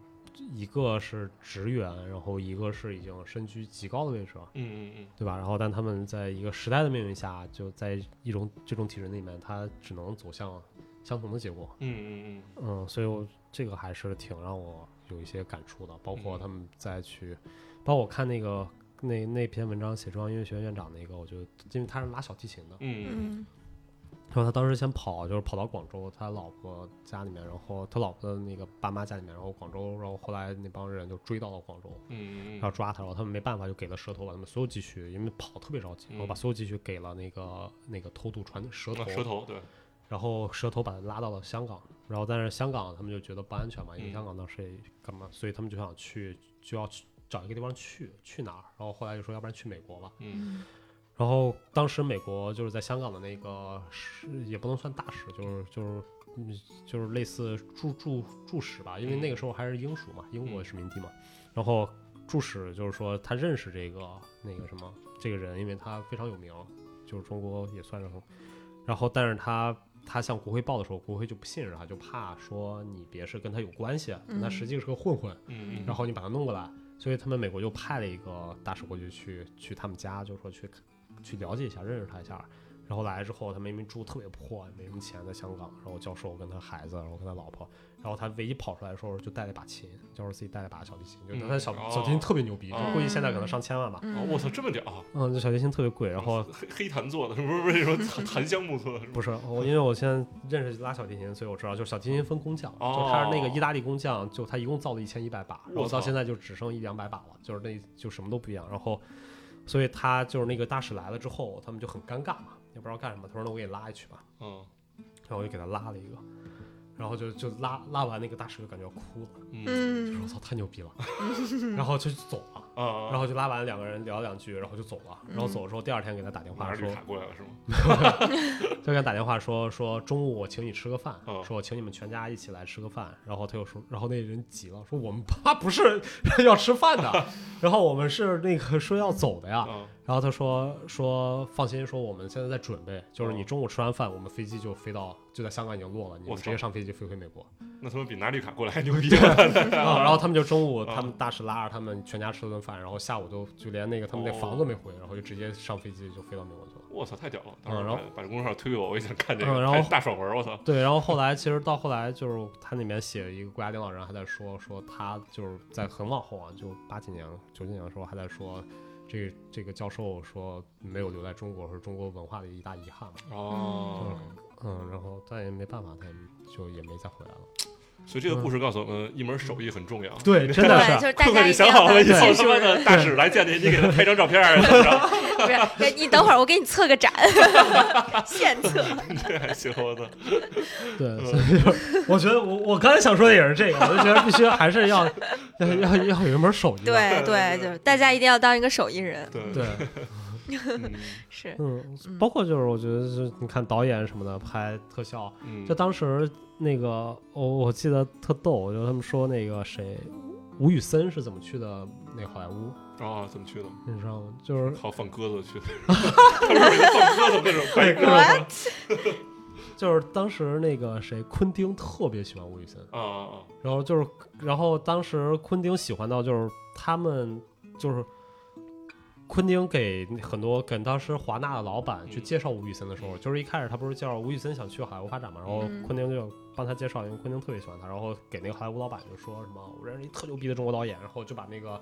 一个是职员，然后一个是已经身居极高的位置了。嗯嗯对吧？然后，但他们在一个时代的命运下，就在一种这种体制里面，他只能走向相同的结果。嗯嗯嗯嗯，所以我这个还是挺让我有一些感触的。包括嗯他们再去，包括我看那个那那篇文章写中央音乐学院院长那个，我觉得因为他是拉小提琴的，嗯嗯然后他当时先跑，就是跑到广州他老婆家里面，然后他老婆的那个爸妈家里面，然后广州，然后后来那帮人就追到了广州，嗯要抓他，然后他们没办法，就给了蛇头，把他们所有积蓄，因为跑特别着急，然后把嗯所有积蓄给了那个那个偷渡船蛇头，蛇头对，然后蛇头把他拉到了香港，然后但是香港他们就觉得不安全嘛，因为嗯香港当时也干嘛，所以他们就想去，就要去找一个地方去，去哪儿？然后后来就说要不然去美国吧，嗯然后当时美国就是在香港的那个是也不能算大使，就是就是嗯就是类似驻驻驻使吧，因为嗯那个时候还是英属嘛，英国殖民地嘛。然后驻使就是说他认识这个那个什么这个人，因为他非常有名，就是中国也算是很。然后但是他他向国会报的时候，国会就不信任他，就怕说你别是跟他有关系，嗯他实际是个混混，嗯嗯，然后你把他弄过来，所以他们美国就派了一个大使过去去去他们家，就是说去去了解一下，认识他一下。然后来了之后，他明明住特别破，也没什么钱，在香港。然后教授跟他孩子，然后跟他老婆，然后他唯一跑出来的时候就带了一把琴，教授自己带了一把小提琴，就他小、哦小提琴特别牛逼，估计现在可能上千万吧。我操，这么屌！嗯，这小提琴特别贵，然后黑黑檀做的，是不是不是说檀檀香木做的？不是我，因为我现在认识拉小提琴，所以我知道，就是小提琴分工匠，哦就他是那个意大利工匠，就他一共造了一千一百把，然后我到现在就只剩一两百把了，就是那就什么都不一样。然后，所以他就是那个大使来了之后，他们就很尴尬嘛，也不知道干什么。他说：“那我给你拉一曲吧。嗯”然后我就给他拉了一个，然后就就拉拉完那个大使就感觉要哭了，嗯就说：“嗯我操，太牛逼了！” <laughs> 然后就走了。啊，然后就拉完，两个人聊两句，然后就走了。然后走的时候，第二天给他打电话说过来了是吗？<laughs> 就给他打电话说说中午我请你吃个饭，嗯说我请你们全家一起来吃个饭。然后他又说，然后那人急了，说我们 <laughs> 他不是 <laughs> 要吃饭的，然后我们是那个说要走的呀。啊然后他说说放心，说我们现在在准备，就是你哦中午吃完饭，我们飞机就飞到就在香港已经落了，你们直接上飞机飞回美国。那他们比拿绿卡过来还牛 <laughs> 逼 <laughs> <laughs> 然后他们就中午啊他们大使拉着他们全家吃了顿饭，然后下午就就连那个他们那哦房子没回，然后就直接上飞机就飞到美国去了。我操，太屌了！嗯然后把把这公众号推给我，我也想看这个。嗯然后大爽文，我操！对，然后后来其实到后来就是他那边写一个国家领导人还在说说他就是在很往后啊，就八几年九几年的时候还在说。这个这个教授说没有留在中国是中国文化的一大遗憾嘛，哦，嗯，然后但也没办法，他也就也没再回来了。所以这个故事告诉我们，一门手艺很重要。对，真的对，是就是大家 <laughs> 想好了，以后他当技术人，妈的大使来见你，你给他拍张照片儿，怎么着？不是你等会儿我给你测个展，<laughs> 现测。<laughs> 这还行，我操！对，所以就是我觉得我我刚才想说的也是这个，我就觉得必须还是要 <laughs> 要要要有一门手艺。对对就是大家一定要当一个手艺人，对对，嗯是，嗯嗯，包括就是我觉得是你看导演什么的拍特效，嗯，就当时那个我我记得特逗，就他们说那个谁吴宇森是怎么去的那好莱坞，哦，怎么去的？你知道吗？就是靠放鸽子去的，他不是有一个放鸽子那种白鸽子吗 <laughs> 就是当时那个谁昆汀特别喜欢吴宇森，啊啊啊！然后就是然后当时昆汀喜欢到就是他们就是。昆汀给很多给当时华纳的老板去嗯介绍吴宇森的时候，就是一开始他不是介绍吴宇森想去好莱坞发展嘛，然后嗯昆汀就帮他介绍，因为昆汀特别喜欢他，然后给那个好莱坞老板就说什么我认识一特牛逼的中国导演，然后就把那个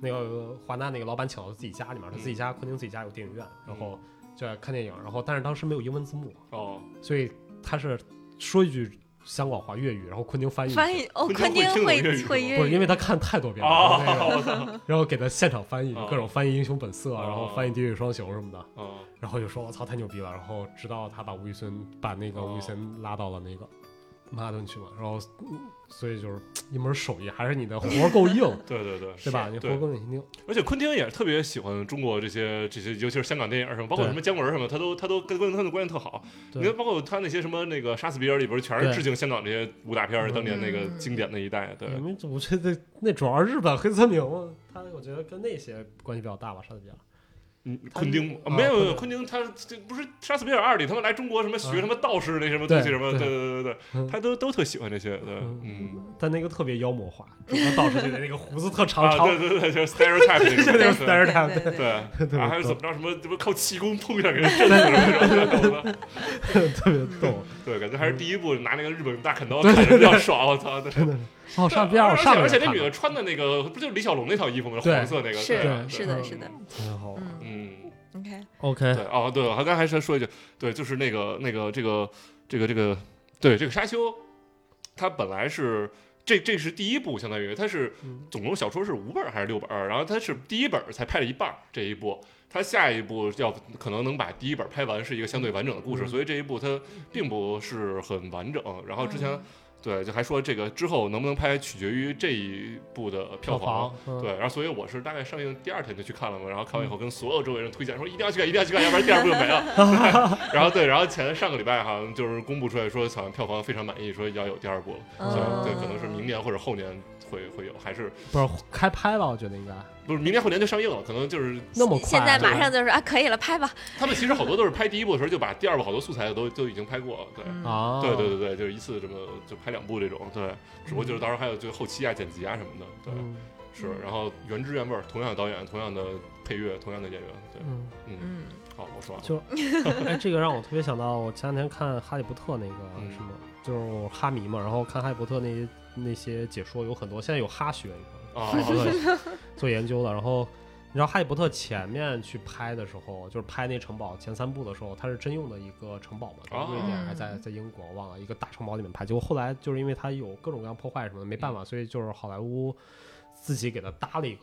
那个华纳那个老板请到自己家里面，他自己家昆汀自己家有电影院，然后就在看电影，然后但是当时没有英文字幕，哦，所以他是说一句香港话粤语，然后昆汀翻译翻译哦，昆昆汀汀会会不是因，为他看太多遍了，哦然后给他现场翻译哦。各种翻译《英雄本色》，哦然后翻译《地狱双雄》什么的，哦，然后就说我操太牛逼了，然后直到他把吴宇森把那个吴宇森拉到了那个曼哈顿去嘛，然后嗯所以就是一门手艺，还是你的活儿够硬，<laughs> 对对对，对吧？你活够硬，而且昆汀也特别喜欢中国这些这些，尤其是香港电影什么，包括什么姜文什么，他都他都跟跟他的关系特好。你看，包括他那些什么那个《杀死比尔》里边，全是致敬香港这些武打片当年那个嗯经典那一代。对，我觉得那主要是日本黑泽明，他我觉得跟那些关系比较大吧，杀死比亚。嗯，昆汀啊没有没有，昆昆汀他这不是《杀死比尔二》里他们来中国什么学啊什么道士那什么东西什么，对对对对对嗯，他都都特喜欢这些。对，嗯嗯。但那个特别妖魔化，中国道士就得那个胡子特长对对对，就是 stereotype 那种，<laughs> stereotype，对对 <laughs> 还有怎么着什么，什么靠气功碰一下给人震死 <laughs> 特别逗。对，感觉还是第一部拿那个日本大砍刀砍着比较爽，我操！对哦，莎士比亚，我而且上面而且那女的穿的那个不就是李小龙那套衣服吗？黄色那个，是是的，是的，挺好玩。嗯嗯，，OK，OK，对哦，对，我刚才还是说一句，对，就是那个那个这个这个这个，对这个沙丘，它本来是。这这是第一部，相当于它是嗯总共小说是五本还是六本？然后它是第一本才拍了一半这一部，它下一步要可能能把第一本拍完，是一个相对完整的故事，嗯所以这一部它并不是很完整。然后之前嗯对，就还说这个之后能不能拍，取决于这一部的票房，嗯对，然后所以我是大概上映第二天就去看了嘛，然后看完以后跟所有周围人推荐说一定要去看，一定要去看，要不然第二部就没了。<laughs> 然后对，然后前上个礼拜好像就是公布出来说，好像票房非常满意，说要有第二部了，所以嗯对，可能是明年或者后年会会有，还是不是开拍吧，我觉得应该。不是明年后年就上映了，可能就是那么快。现在马上就是啊，可以了，拍吧。他们其实好多都是拍第一部的时候就把第二部好多素材都都已经拍过了，对。对对对对，就是一次这么就拍两部这种，对，只不过就是到时候还有就后期啊、剪辑啊什么的，对，嗯。是，然后原汁原味儿，同样的导演，同样的配乐，同样的演员，对，嗯，嗯，嗯。好，我说完了，就 <laughs> 哎，这个让我特别想到，我前两天看《哈利波特》那个嗯。什么，就是我哈迷嘛，然后看《哈利波特》那那些解说有很多，现在有哈学，你知道吗？啊，对，做研究的。然后你知道《哈利波特》前面去拍的时候，就是拍那城堡前三部的时候，它是真用的一个城堡嘛，在哦瑞典还是在在英国忘了，一个大城堡里面拍。结果后来就是因为它有各种各样破坏什么的，没办法，所以就是好莱坞自己给他搭了一个。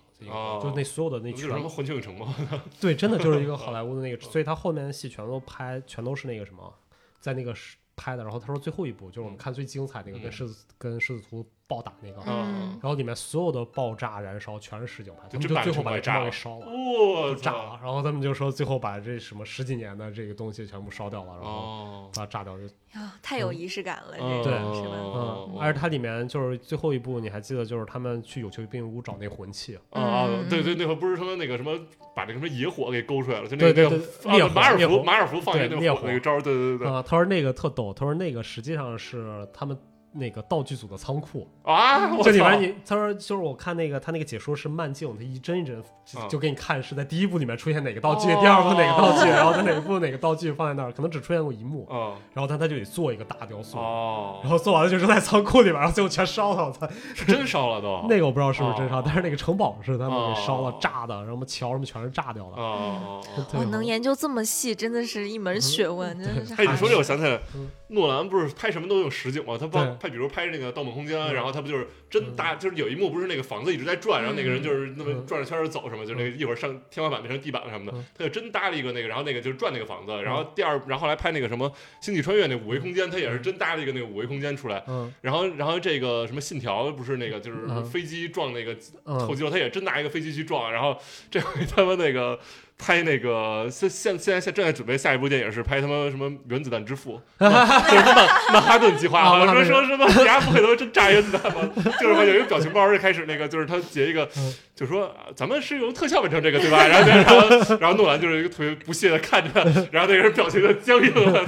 就那所有的那全什么环球影城吗？<laughs> 对，真的就是一个 <laughs> 好莱坞的那个，所以他后面的戏全都拍，全都是那个什么，在那个是拍的。然后他说最后一部就是我们看最精彩那个，嗯跟狮子跟狮子图暴打那个，嗯。然后里面所有的爆炸燃烧全是实景拍，他们就最后把那城堡给炸了。城堡给烧了。哦炸了，然后他们就说最后把这什么十几年的这个东西全部烧掉了，然后哦，把它炸掉就啊，太有仪式感了，嗯这对个是吧？哦嗯，而且它里面就是最后一部你还记得就是他们去有求必应屋找那魂器，啊对对，那会儿不是他们那个什么把那个什么野火给勾出来了，就那对对个那个对烈火啊马尔福马尔福放一个那个火火。那个招对对对。啊，他说那个特逗，他说那个实际上是他们那个道具组的仓库，啊，这里边你他说就是我看那个他那个解说是慢镜，他一帧一帧就给你看是在第一部里面出现哪个道具，哦第二部哪个道具，然后在哪一部哪个道具放在那儿，可能只出现过一幕，啊然后他他就得做一个大雕塑。哦然，后做完了就扔在仓库里边，然后最后全烧了。我操，是真烧了都，<laughs> 那个我不知道是不是真烧，哦但是那个城堡是他们给烧了哦、炸的，什么桥什么全是炸掉的。哦哦哦。对哦，<laughs> 能研究这么细，真的是一门学问，真的是。哎，你说这我想起来嗯，诺兰不是拍什么都用实景吗？他对拍拍，比如拍那个《盗梦空间》，嗯然后他不就是真搭，就是有一幕不是那个房子一直在转，然后那个人就是那么嗯转着圈儿走什么，就那个一会儿上天花板变成地板了什么的嗯，他就真搭了一个那个，然后那个就是转那个房子，然后第二，然后后来拍那个什么《星际穿越》那五维空间，他也是真搭了一个那个五维空间出来，嗯。然后然后这个什么信条不是那个就是嗯飞机撞那个后嗯肌肉，他也真拿一个飞机去撞，然后这回他们那个拍那个现现现在现正在准备下一部电影是拍他妈什么原子弹之父，<laughs> 就是曼曼哈顿计划嘛，啊曼哈顿说说什么人家不可能真炸原子弹吧？<laughs> 就是有一个表情包就开始那个就是他截一个嗯，就说啊咱们是用特效完成这个对吧？然后然后然后诺兰就是一个特别不屑的看着，然后那个人表情就僵硬了，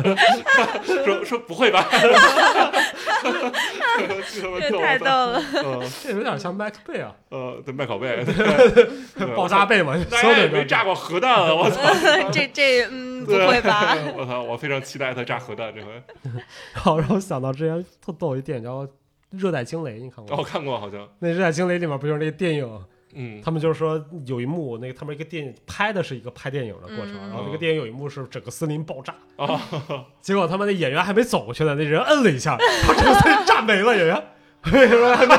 说说不会吧？<laughs> 这太逗了，嗯这有点像麦克贝啊，呃，对麦考贝，对爆炸贝嘛，大家也没炸过核弹啊！我操，<laughs> 这这嗯，不会吧？<laughs> 我操，我非常期待他炸核弹这回。好，让我想到之前特逗一电影叫《热带惊雷》，你看过哦，吗？看过好像，那《热带惊雷》里面不就是那个电影？嗯，他们就是说有一幕，那个他们一个电影拍的是一个拍电影的过程，嗯然后那个电影有一幕是整个森林爆炸，啊，<laughs> 结果他们那演员还没走过去呢，那人摁了一下，他整个森林炸没了，演员。为什么还没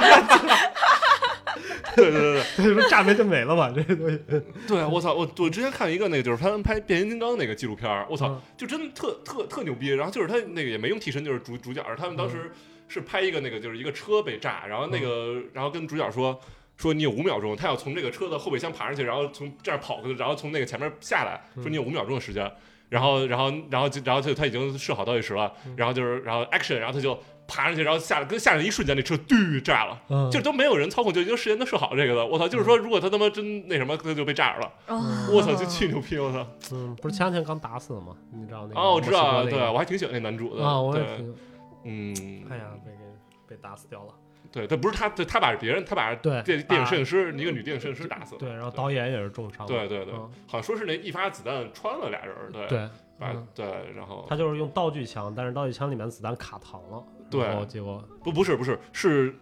对对对对说炸没就没了嘛？这些东西，对，对我操，我我之前看一个那个就是他们拍变形金刚那个纪录片儿，我操嗯，就真的特特特牛逼。然后就是他那个也没用替身，就是主主角，他们当时是拍一个那个就是一个车被炸，然后那个然后跟主角说。说你有五秒钟，他要从这个车的后备箱爬上去，然后从这儿跑过去，然后从那个前面下来，说你有五秒钟的时间，然后然后然后就然后就他已经设好倒计时了，然后就是然后 action，然后他就爬上去，然后下来跟下来的一瞬间，那车嘟炸了，嗯，就都没有人操控，就已经事先都设好这个了。我操，就是说如果他他妈真那什么，他就被炸着了。哦 <laughs> 我操，就巨牛逼！我操！嗯，不是前两天刚打死的吗？你知道那个？哦，我知道对我还挺喜欢那男主的啊，我也对，挺，嗯，哎呀，被给被打死掉了。对，他不是他，对他把别人，他把对电电影摄影师一个女电影摄影师打死了。对，然后导演也是重伤。对对对，嗯好像说是那一发子弹穿了俩人，对对，把嗯对，然后他就是用道具枪，但是道具枪里面子弹卡膛了，对结果不不是不是是。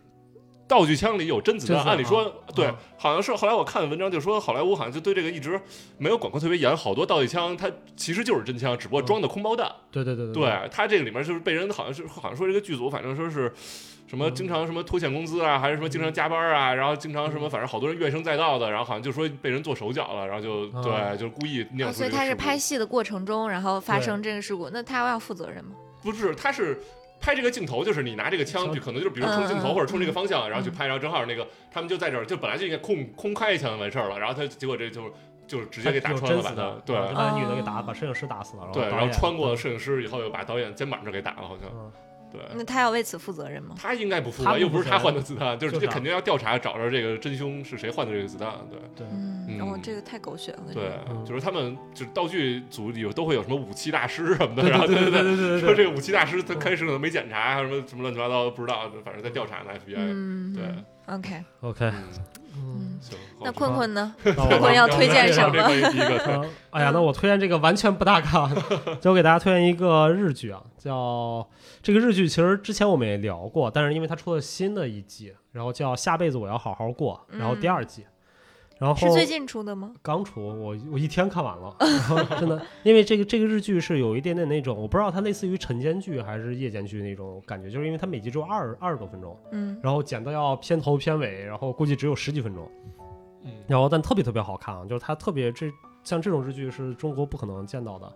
道具枪里有真子弹，按理说啊，对啊，好像是后来我看文章就说，好莱坞好像就对这个一直没有管控特别严，好多道具枪它其实就是真枪，只不过装的空包弹。对对对对对他这个里面就是被人好像是好像说这个剧组反正说是什么嗯经常什么拖欠工资啊，还是什么经常加班啊，然后经常什么反正好多人怨声载道的，然后好像就说被人做手脚了，然后就啊对，就是故意酿哦出这个事故。所以他是拍戏的过程中，然后发生这个事故，那他要负责任吗？不是他是。拍这个镜头就是你拿这个枪，枪就可能就是比如冲镜头嗯或者冲这个方向，然后去嗯。拍，然后正好那个他们就在这儿，就本来就应该空空开一枪完事儿了，然后他结果这就就直接给打穿了，把他对。就把那女的给哦打，把摄影师打死了，然后对，然后穿过了摄影师以后，又把导演肩膀这儿给打了，好像。嗯对。那他要为此负责任吗？他应该不负责又不是他换的子弹，<laughs> 就是这肯定要调查，找着这个真凶是谁换的这个子弹。对对，嗯，嗯哦，这个太狗血了。对，嗯就是他们就是道具组里都会有什么武器大师什么的，<laughs> 然后对对对对对说这个武器大师他开始可能没检查，什么什么乱七八糟不知道，反正在调查呢 FBI。嗯，对，OK，，OK，嗯，嗯，行。那好困困呢？困困 <laughs> 要推荐什么这个一个推嗯哎呀，那我推荐这个完全不搭嘎，就我给大家推荐一个日剧啊，叫这个日剧，其实之前我们也聊过，但是因为它出了新的一季，然后叫下辈子我要好好过，然后第二季，然后是最近出的吗？刚出，我我一天看完了，然后 <laughs> 真的，因为这个这个日剧是有一点点那种，我不知道它类似于晨间剧还是夜间剧那种感觉，就是因为它每集只有二二十多分钟，嗯。然后剪到要片头片尾，然后估计只有十几分钟，嗯。然后但特别特别好看啊，就是它特别这像这种日剧是中国不可能见到的，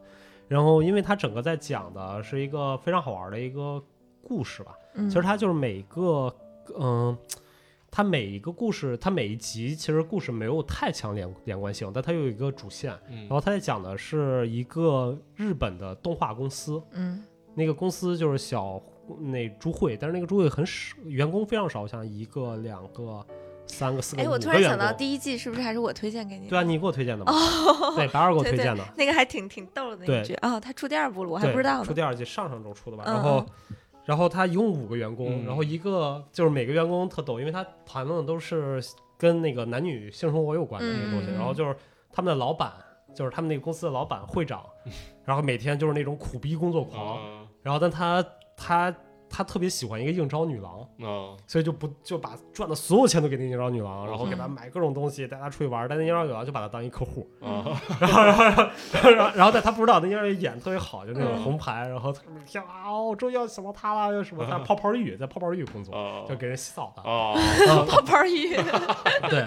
然后因为它整个在讲的是一个非常好玩的一个故事吧，嗯，其实它就是每个嗯。它每一个故事，它每一集其实故事没有太强连连贯性，但它有一个主线，嗯然后它在讲的是一个日本的动画公司，嗯那个公司就是小那猪会，但是那个猪会很少，员工非常少，像一个、两个、三个、四个、哎，我突然想。到第一季是不是还是我推荐给你的？对啊，你给我推荐的嘛？对，白二给我推荐的。那个还挺挺逗的那对一剧啊，他出第二部了，我还不知道呢。出第二季，上上周出的吧？嗯然后，然后他一共五个员工，嗯然后一个就是每个员工特逗，因为他谈论的都是跟那个男女性生活有关的那些东西。嗯然后就是他们的老板，就是他们那个公司的老板会长，<laughs> 然后每天就是那种苦逼工作狂，啊然后但他他他特别喜欢一个应招女郎。啊所以就不就把赚的所有钱都给那应招女郎，然后给她嗯买各种东西，带她出去玩，但那应招女郎就把她当一客户，啊 <laughs> 然后然后然后然后然后 <laughs> 但他不知道那应招女演得特别好，就那种嗯红牌，然后她每天啊，我终于要想到她了，又什么在泡泡浴，在泡泡浴工作，啊就给人洗澡的，啊 <laughs> 泡泡浴，对，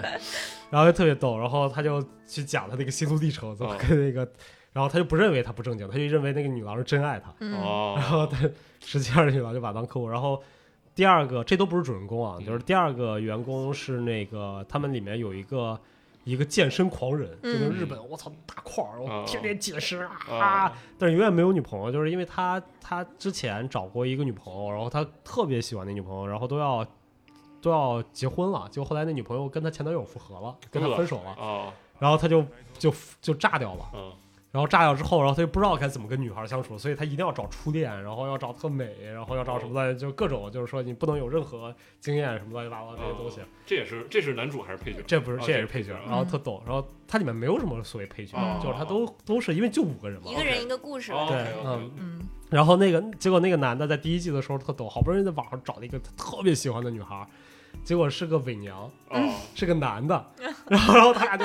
然后就特别逗，然后他就去讲他那个心路历程，怎么哦。跟那个，然后他就不认为他不正经，他就认为那个女郎是真爱他，嗯。然哦后他实际上女郎就把他当客户，然后第二个这都不是主人公啊，嗯就是第二个员工是那个他们里面有一个一个健身狂人，就跟嗯。日本我操大块儿，哦。我天天健身啊，啊 <laughs> 但是永远没有女朋友，就是因为他他之前找过一个女朋友，然后他特别喜欢那女朋友，然后都要。都要结婚了，结果后来那女朋友跟他前男友复合了，跟他分手了，啊然后他就就就炸掉了，嗯然后炸掉之后，然后他就不知道该怎么跟女孩相处，所以他一定要找初恋，然后要找特美，然后要找什么的，就各种就是说你不能有任何经验什么乱七八糟这些东西。这也是这是男主还是配角？这不是哦这也是配角然后特逗，然后它里面没有什么所谓配角哦，就是他都都是因为就五个人嘛一。个人一个故事。哦对嗯，嗯然后那个结果那个男的在第一季的时候特逗，好不容易在网上找了一个他特别喜欢的女孩，结果是个伪娘，哦是个男的，<laughs> 然后然后他俩就，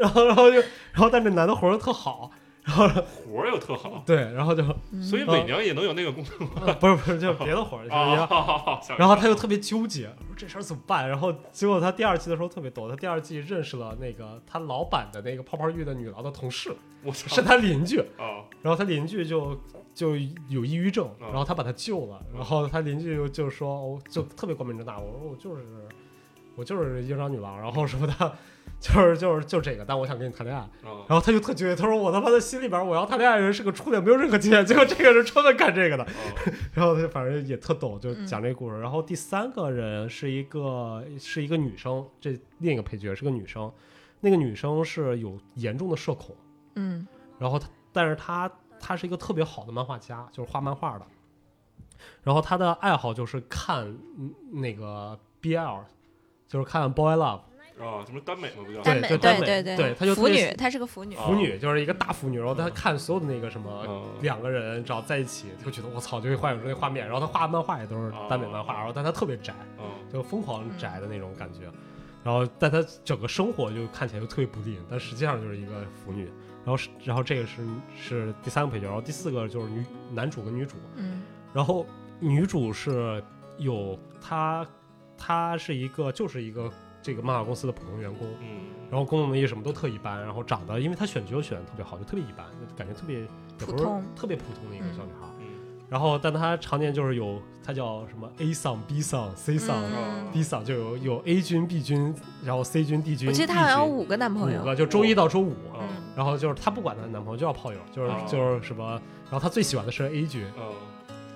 然后然后就然后但这男的活儿特好，然后活儿又特好，对，然后就嗯所以伪娘也能有那个功能吗不是不是就是别的活儿，<laughs> 就是一个啊。然后他又特别纠结，说这事儿怎么办？然后结果他第二季的时候特别逗，他第二季认识了那个他老板的那个泡泡浴的女郎的同事，我操是他邻居，啊然后他邻居就就有抑郁症，嗯然后他把他救了，然后他邻居就就说，哦，就特别光明正大，我说我就是我就是应招女郎，然后什么的，就是就是就这个，但我想跟你谈恋爱，啊然后他就特纠结，他说我他妈的心里边我要谈恋爱的人是个初恋，没有任何经验，结果这个人专门干这个的，哦。<laughs> 然后他反正也特逗，就嗯。讲这个故事。然后第三个人是一个是一个女生，这另一个配角是个女生，那个女生是有严重的社恐，嗯。然后她但是她她是一个特别好的漫画家，就是画漫画的。然后她的爱好就是看嗯那个 BL，就是看 Boy Love 啊，什么耽美吗？不叫耽美就耽美对对对她就腐女，她是个腐女。哦腐女，就是一个大腐女。然后她看所有的那个什么嗯两个人只要在一起，就觉得我操，就会幻想出那画面。然后她画的漫画也都是耽美漫画，哦然后但她特别宅，嗯就疯狂宅的那种感觉。然后，但她整个生活就看起来就特别不定，但实际上就是一个腐女。然后是，然后这个是是第三个配角，然后第四个就是女男主跟女主。嗯然后女主是有她，她是一个就是一个这个漫画公司的普通员工，嗯。然后工作能力什么都特一般，然后长得因为他选角选的特别好，就特别一般，就感觉特别也不是普通。特别普通的一个小女孩。嗯。然后但他常年就是有他叫什么 A 丧 B 丧 C 丧、嗯 D 丧，就有有 A 军 B 军，然后 C 军 D 军，我记得 E 她好像有五个男朋友。五，个，就周一到周五。嗯。然后就是她不管她的男朋友就要炮友，就是、哦。就是什么，然后她最喜欢的是 A 军，嗯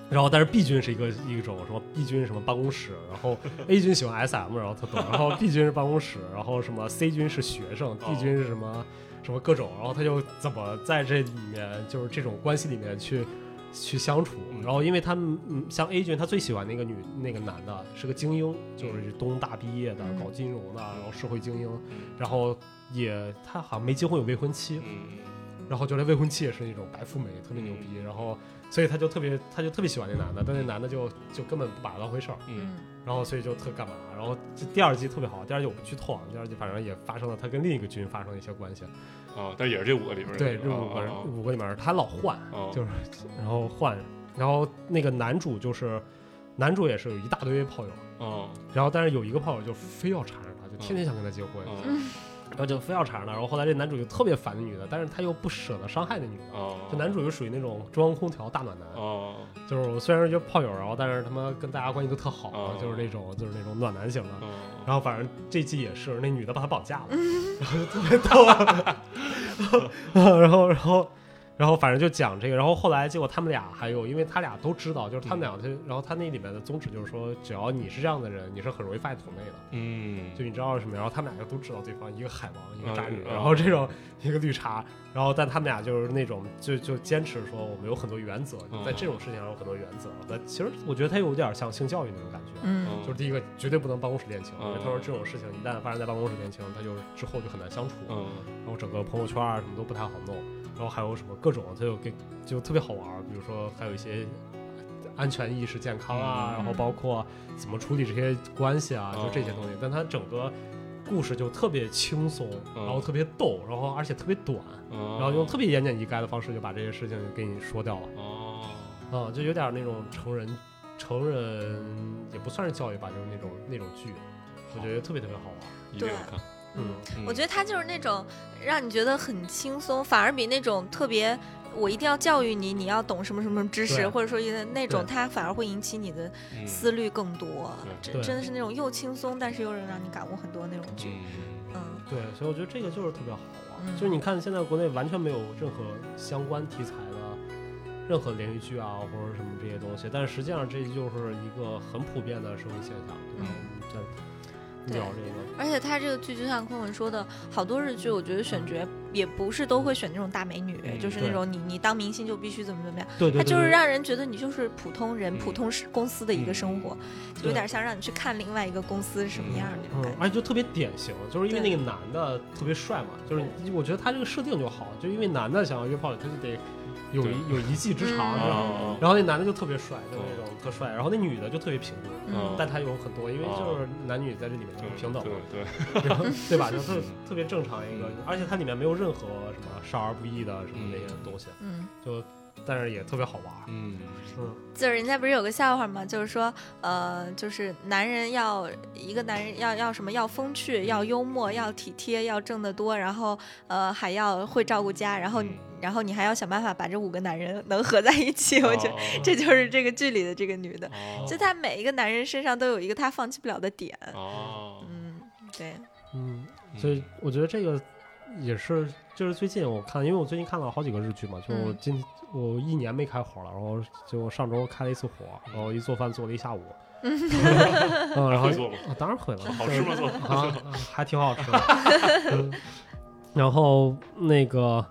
然后但是 B 君是一个一种什么 B 君是什么办公室，然后 <laughs> A 君喜欢 SM，然后他懂，然后 B 君是办公室，然后什么 C 君是学生，D 君是什么什么各种，然后他就怎么在这里面就是这种关系里面去去相处，嗯。然后因为他们嗯像 A 君他最喜欢那个女那个男的是个精英，就是东大毕业的，嗯。搞金融的，然后社会精英，嗯。然后也他好像没结婚有未婚妻，嗯然后就连未婚妻也是那种白富美，特别牛逼，然后所以他就特别他就特别喜欢那男的，但那男的就就根本不把他当回事儿，嗯。嗯。然后所以就特干嘛，然后这第二季特别好，第二季我不剧透啊，第二季反正也发生了他跟另一个军发生了一些关系，啊，但也是这五个里边儿对，这五个五个里面他老换，就是然后换，然后那个男主就是男主也是有一大堆炮友，啊然后但是有一个炮友就非要缠着他，就天天想跟他结婚，啊 <laughs> 然后就非要缠着他，然后后来这男主就特别烦那女的，但是他又不舍得伤害那女的。哦！就男主就属于那种中央空调大暖男，啊就是我虽然是觉得炮友，然后但是他妈跟大家关系都特好，哦就是那种就是那种暖男型的。啊然后反正这季也是，那女的把他绑架了，<laughs> 然后就特别逗啊。<laughs> 然后然后然后反正就讲这个，然后后来结果他们俩还有，因为他俩都知道，就是他们俩就，然后他那里面的宗旨就是说，只要你是这样的人，你是很容易发现同类的。嗯。就你知道是什么，然后他们俩就都知道对方，一个海王，一个渣女，嗯然后这种 <laughs> 一个绿茶，然后但他们俩就是那种就就坚持说我们有很多原则，就在这种事情上有很多原则。但其实我觉得他有点像性教育那种感觉，嗯。就是第一个绝对不能办公室恋情，因为嗯他说这种事情一旦发生在办公室恋情，他就之后就很难相处，嗯。然后整个朋友圈啊什么都不太好弄，然后还有什么各种他就给就特别好玩，比如说还有一些。安全意识、健康啊，嗯然后包括怎么处理这些关系啊，哦就这些东西。但他整个故事就特别轻松，嗯然后特别逗，然后而且特别短，然然后用特别言简意赅的方式就把这些事情给你说掉了。哦啊、就有点那种成人成人也不算是教育吧，就是那种那种剧，我觉得特别特别好玩。一定要看，嗯，我觉得他就是那种让你觉得很轻松，反而比那种特别我一定要教育你，你要懂什么什么知识，或者说一个那种，对他反而会引起你的嗯思虑更多。对真真的是那种又轻松，但是又能让你感悟很多那种剧。嗯嗯对，所以我觉得这个就是特别好啊。嗯就是你看现在国内完全没有任何相关题材的任何连续剧啊，或者什么这些东西，但是实际上这就是一个很普遍的社会现象。对吧？我们在对聊这个。而且他这个剧就像坤文说的，好多日剧我觉得选角也不是都会选那种大美女，嗯就是那种你你当明星就必须怎么怎么样，对对对，他就是让人觉得你就是普通人、嗯。普通公司的一个生活，就有点像让你去看另外一个公司是什么样的那种感嗯，觉。而且就特别典型，就是因为那个男的特别帅嘛，就是我觉得他这个设定就好，就因为男的想要约炮，他就得有一有一技之长，嗯。然后啊然后那男的就特别帅，就那种特帅，然后那女的就特别平庸，嗯。但他有很多，因为就是男女在这里面就是平等，对对，对。<laughs> 吧？就特特别正常一个，而且它里面没有任何什么少儿不宜的什么那些东西，嗯，就但是也特别好玩，嗯。嗯就是人家不是有个笑话吗？就是说，呃，就是男人要一个男人要要什么？要风趣，要幽默，要体贴，要挣得多，然后呃还要会照顾家，然后、嗯然后你还要想办法把这五个男人能合在一起。我觉得哦这就是这个剧里的这个女的，哦就她每一个男人身上都有一个她放弃不了的点。哦，嗯，对，嗯，所以我觉得这个也是，就是最近我看，因为我最近看了好几个日剧嘛，就我嗯今我一年没开火了，然后就上周开了一次火，然后一做饭做了一下午，<laughs> 嗯，然后做吗？啊，当然会了，好吃吗？做啊，啊还挺好吃的。嗯，然后那个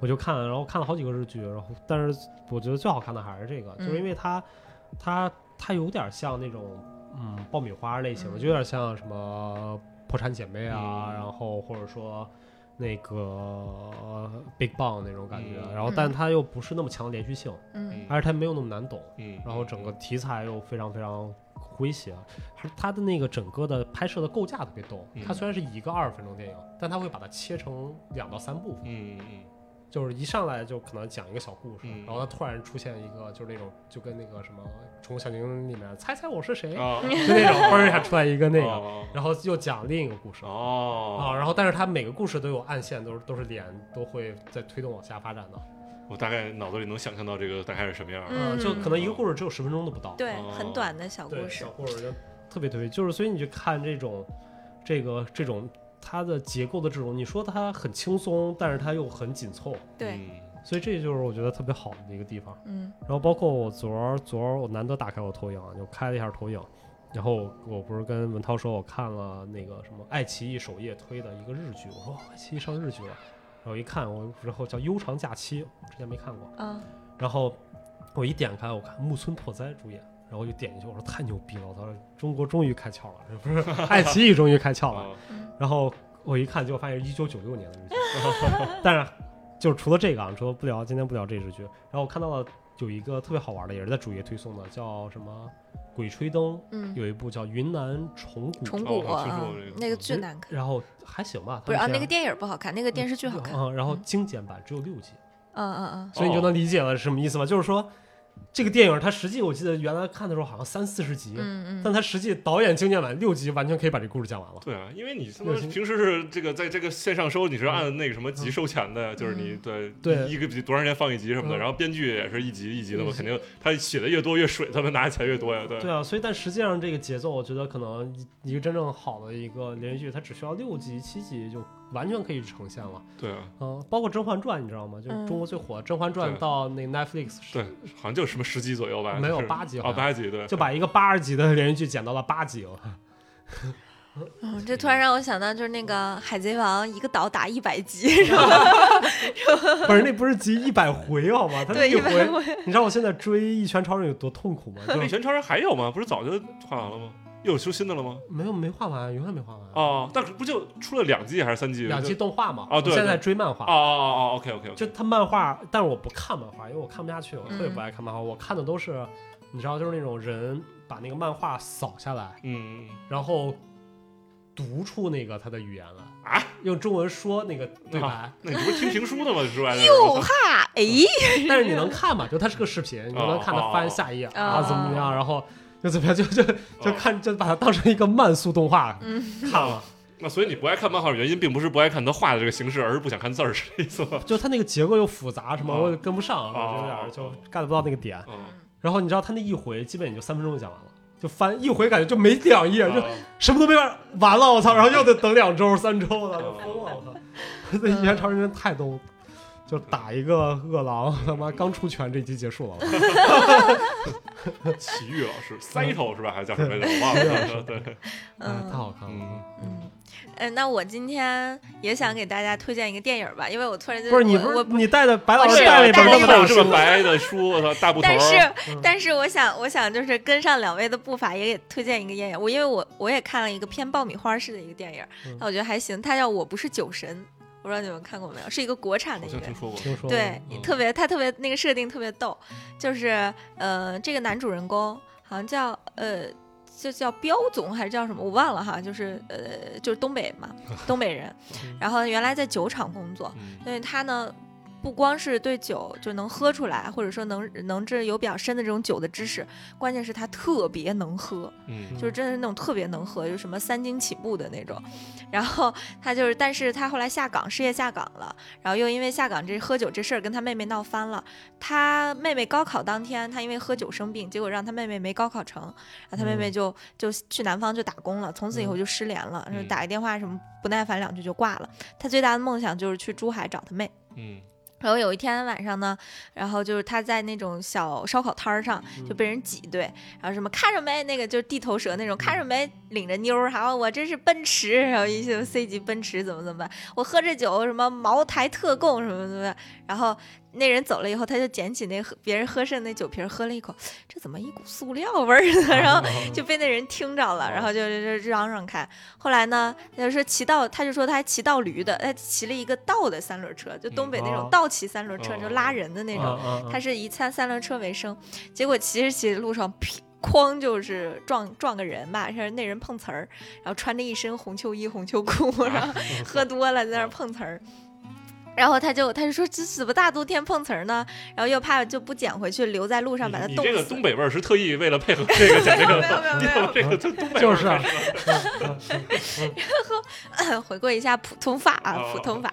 我就看，然后看了好几个日剧，然后但是我觉得最好看的还是这个，就是因为它它它有点像那种嗯爆米花类型的，嗯就有点像什么破产姐妹啊，嗯。然后或者说。那个呃 Big Bang 那种感觉，嗯然后，但它又不是那么强的连续性，嗯。而且它没有那么难懂，嗯，然后整个题材又非常非常诙谐，它它的那个整个的拍摄的构架特别逗。嗯。它虽然是一个二十分钟电影，但它会把它切成两到三部分，嗯嗯就是一上来就可能讲一个小故事，嗯然后他突然出现一个就是那种就跟那个什么《宠物小精灵》里面猜猜我是谁，<laughs> 就那种嘣儿一下出来一个那个，哦 <laughs> 然后又讲另一个故事哦。啊，哦然后但是他每个故事都有暗线，都是都是脸都会在推动往下发展的，我大概脑子里能想象到这个大概是什么样儿。嗯嗯，就可能一个故事只有十分钟都不到。对，哦很短的小故，事小。故事就特别特别，就是所以你去看这种这个这种它的结构的这种，你说它很轻松，但是它又很紧凑，对，嗯。所以这就是我觉得特别好的一个地方。嗯。然后包括我昨儿昨儿我难得打开我投影啊，就开了一下投影，然后我不是跟文涛说我看了那个什么爱奇艺首页推的一个日剧，我说哦爱奇艺上日剧了，然后一看我然后叫《悠长假期》，我之前没看过，嗯。然后我一点开我看木村拓哉主演，然后我就点进去，我说太牛逼了，我说，中国终于开窍了，不是爱奇艺终于开窍了，啊然后我一看，结果发现一九九六年的日剧，<laughs> 但是就是除了这个啊，除了不聊今天不聊这日剧，然后我看到了有一个特别好玩的，也是在主页推送的，叫什么《鬼吹灯》，嗯，有一部叫《云南虫谷》，虫谷啊那个巨难看。然后还行吧，不是啊，那个电影不好看，那个电视剧好看。嗯，然后嗯精简版只有六集，嗯嗯嗯，所以你就能理解了是什么意思吗？就是说这个电影它实际我记得原来看的时候好像三四十集，嗯嗯。但它实际导演精简版六集完全可以把这故事讲完了。对啊，因为你他妈平时是这个在这个线上收，你是按那个什么集收钱的，就是你嗯。对对。一个集多长时间放一集什么的，嗯。然后编剧也是一集一集的嘛，嗯。肯定他写的越多越水，他们拿的钱越多呀，对。对啊，所以但实际上这个节奏，我觉得可能一一个真正好的一个连续剧，它只需要六集七集就完全可以呈现了。对啊，嗯，包括《甄嬛传》，你知道吗？就是中国最火的《甄嬛传》到那个 Netflix 对，好像就什么十集左右吧，没有八集啊八集对，就把一个八十集的连续剧剪到了八集了。嗯，<laughs> 这突然让我想到，就是那个《海贼王》，一个岛打一百集，<laughs> 是吧？<laughs> 不是，那不是集一百回好吗？它对，一回，你知道我现在追《一拳超人》有多痛苦吗？一《拳超人》还有吗？不是早就画完了吗？又有出新的了吗？没有没画完，永远没画完。哦，但是不就出了两季还是三季？两季动画嘛，哦对现在对追漫画哦。哦哦哦，OK OK OK，就他漫画，但是我不看漫画，因为我看不下去，我特别嗯不爱看漫画。我看的都是，你知道，就是那种人把那个漫画扫下来，嗯，然后读出那个他的语言来啊，用中文说那个对白，那你不是听评书的吗？说白了，<laughs> 哟哈，哎，但是你能看嘛？就它是个视频，你就能看他翻下一页哦啊怎么怎么样，然后就怎么样，就就就哦看就把它当成一个慢速动画嗯，看了。那所以你不爱看漫画的原因，并不是不爱看他画的这个形式，而是不想看字儿，是这意思吗？就它那个结构又复杂，什么哦我也跟不上，我哦有点就 get 不到那个点。嗯，然后你知道他那一回基本也就三分钟就讲完了，就翻一回感觉就没两页，就啊什么都没法完了，我操！然后又得等两周三周的，哦疯了，我操！<laughs> 那一拳超人真太逗，就打一个饿狼，他妈刚出拳，这集结束了。奇遇老师，Saito 是吧？还是叫什么来着？我忘了。<laughs> 对，哎，嗯太好看了。嗯，嗯，呃，那我今天也想给大家推荐一个电影吧，因为我突然就不是你不是你带的白老师带了一本这么大的书这么白的书，我操，大部头儿。但是嗯但是我想我想就是跟上两位的步伐，也给推荐一个电影。我因为我我也看了一个偏爆米花式的一个电影嗯，那我觉得还行，它叫《我不是酒神》，我不知道你们看过没有，是一个国产的一个听。说过。听说对，嗯特别，他特别那个设定特别逗，就是呃，这个男主人公好像叫呃，就叫彪总还是叫什么，我忘了哈，就是呃，就是东北嘛，东北人嗯，然后原来在酒厂工作，嗯因为他呢。不光是对酒就能喝出来，或者说能能这有比较深的这种酒的知识，关键是他特别能喝，嗯就是真的是那种特别能喝，就是什么三斤起步的那种。然后他就是，但是他后来下岗，失业下岗了，然后又因为下岗这喝酒这事儿跟他妹妹闹翻了。他妹妹高考当天，他因为喝酒生病，结果让他妹妹没高考成，然后他妹妹就、就去南方就打工了，从此以后就失联了，打个电话什么不耐烦两句就挂了。他最大的梦想就是去珠海找他妹。嗯然后有一天晚上呢，然后就是他在那种小烧烤摊儿上就被人挤兑，然后什么看着没，那个就是地头蛇那种，看着没？领着妞儿，然后我这是奔驰，然后一些 C 级奔驰怎么怎么办，我喝着酒什么茅台特供什么什么的，然后那人走了以后，他就捡起那喝别人喝剩那酒瓶儿喝了一口，这怎么一股塑料味儿呢？<laughs> 然后就被那人听着了，然后就就就嚷嚷开。后来呢，他就说骑到，他就说他还骑道驴的，他骑了一个倒的三轮车，就东北那哦种倒骑三轮车，哦就拉人的那种。他是以三三轮车为生，结果骑着骑着路上，噼哐就是撞撞个人吧，是那人碰瓷儿，然后穿着一身红秋衣红秋裤，<laughs> 然后喝多了在那儿碰瓷儿。然后他就他就说这怎么大冬天碰瓷儿呢？然后又怕就不捡回去，留在路上把它冻死。这个东北味儿是特意为了配合这个 <laughs> 讲这个，没有没有没有这个就东北味就是啊 <laughs> 然后 <coughs> 回顾一下普通法啊，哦普通法。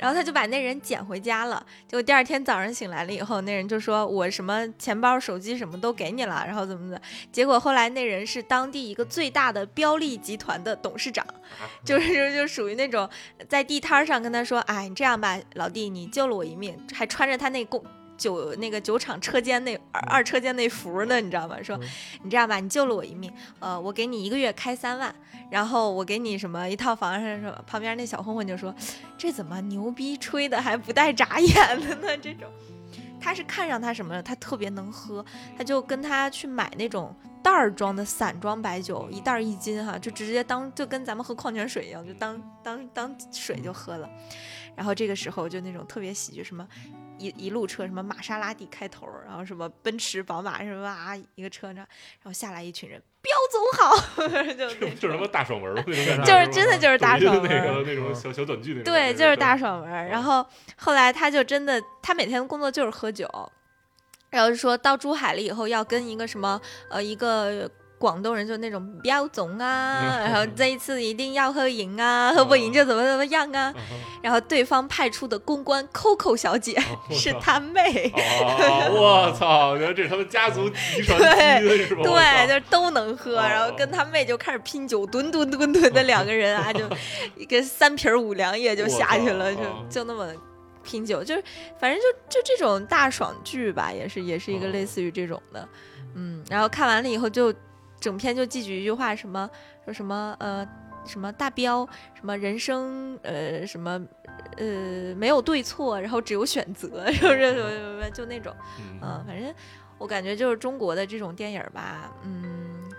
然后他就把那人捡回家了。结果第二天早上醒来了以后，那人就说我什么钱包、手机什么都给你了，然后怎么怎么。结果后来那人是当地一个最大的标利集团的董事长，就是就 <laughs> 就属于那种在地摊上跟他说，哎，你这样吧，老弟，你救了我一命，还穿着他那工。酒那个酒厂车间那二二车间那服呢，你知道吗？说嗯你这样吧，你救了我一命，呃，我给你一个月开三万，然后我给你什么一套房什么什么。旁边那小混混就说，这怎么牛逼吹的还不带眨眼的呢？这种，他是看上他什么了？他特别能喝，他就跟他去买那种袋儿装的散装白酒，一袋一斤哈，就直接当就跟咱们喝矿泉水一样，就当当当水就喝了。然后这个时候就那种特别喜剧，什么一一路车什么玛莎拉蒂开头，然后什么奔驰、宝马什么啊一个车呢，然后下来一群人，彪总好，<laughs> 就就是什么大爽文儿那种感觉，就是真的就是大爽文那个那种小小短剧那种对，就是大爽文儿。然后后来他就真的，他每天的工作就是喝酒，然后说到珠海了以后要跟一个什么呃一个。广东人就那种彪总啊，然后这一次一定要喝赢啊，喝不赢就怎么怎么样啊。啊然后对方派出的公关 Coco 小姐是他妹，哦，<laughs> 我操！原来这是他们家族遗传基因是吧？对，操。就都能喝，哦。然后跟他妹就开始拼酒，吨吨吨吨的两个人啊，就一个三瓶五粮液就下去了，就就那么拼酒，就是反正就就这种大爽剧吧，也是也是一个哦类似于这种的，嗯，然后看完了以后就整篇就记举一句话，什么说什么呃什么大彪，什么人生呃什么呃没有对错，然后只有选择，<laughs> 是不是什么什么就那种。嗯，嗯反正我感觉就是中国的这种电影吧，嗯，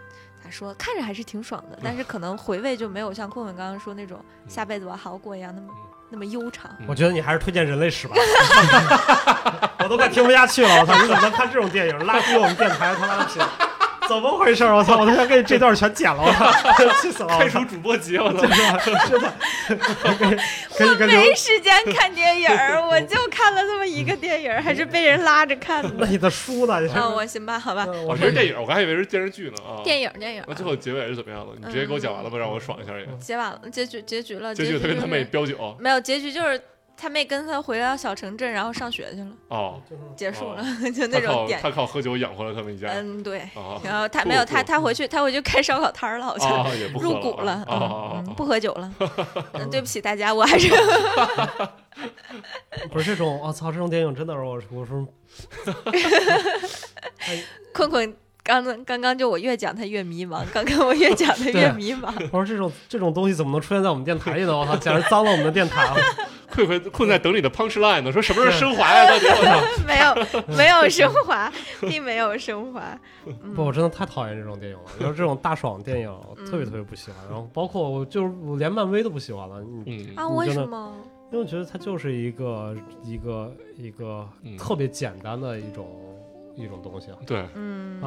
咋说，看着还是挺爽的，但是可能回味就没有像困困刚刚说那种下辈子我好好过一样那么那么悠长。嗯我觉得你还是推荐人类史吧，<laughs> <laughs> 我都快听不下去了。我操，你怎么能看这种电影？拉低我们电台他妈的品，<laughs> 怎么回事？我操，我都想给你这段全剪了，我操，<laughs> 气死了！开除主播级，我操！真的真的，给给你个留没时间看电影儿，<laughs> 我就看了这么一个电影，还是被人拉着看的。那你的书呢？你啊，我行吧，好吧，嗯我这是电影，我刚还以为是电视剧呢啊。电影电影那最，后结尾是怎么样的？你直接给我讲完了吧，让我爽一下也。结完了，结局结局了，结局局他跟他妹就是飙酒没有结局就是他妹跟他回到小城镇，然后上学去了，哦，结束了，哦 <laughs> 就那种点。他靠喝酒养活了他们一家嗯，对。啊然后他没有他他回去他回去开烧烤摊儿了，好像。入股了，嗯不喝酒了。<laughs> 嗯，对不起大家，我还是 <laughs> 不是这种，我操，这种电影真的让我我说困困。刚刚刚刚就我越讲他越迷茫，刚刚我越讲他越迷茫。我说这种这种东西怎么能出现在我们电台里呢？我操，简直脏了我们的电台了！<laughs> 困困困在等你的 punch line 呢，说什么时候升华呀？到底我操！<laughs> 没有没有升华，并没有升华。嗯不，我真的太讨厌这种电影了。就是这种大爽电影，我特别嗯特别不喜欢。然后包括我就是我连漫威都不喜欢了。你嗯啊，为什么？因为我觉得它就是一个一个一个嗯特别简单的一种一种东西啊。对，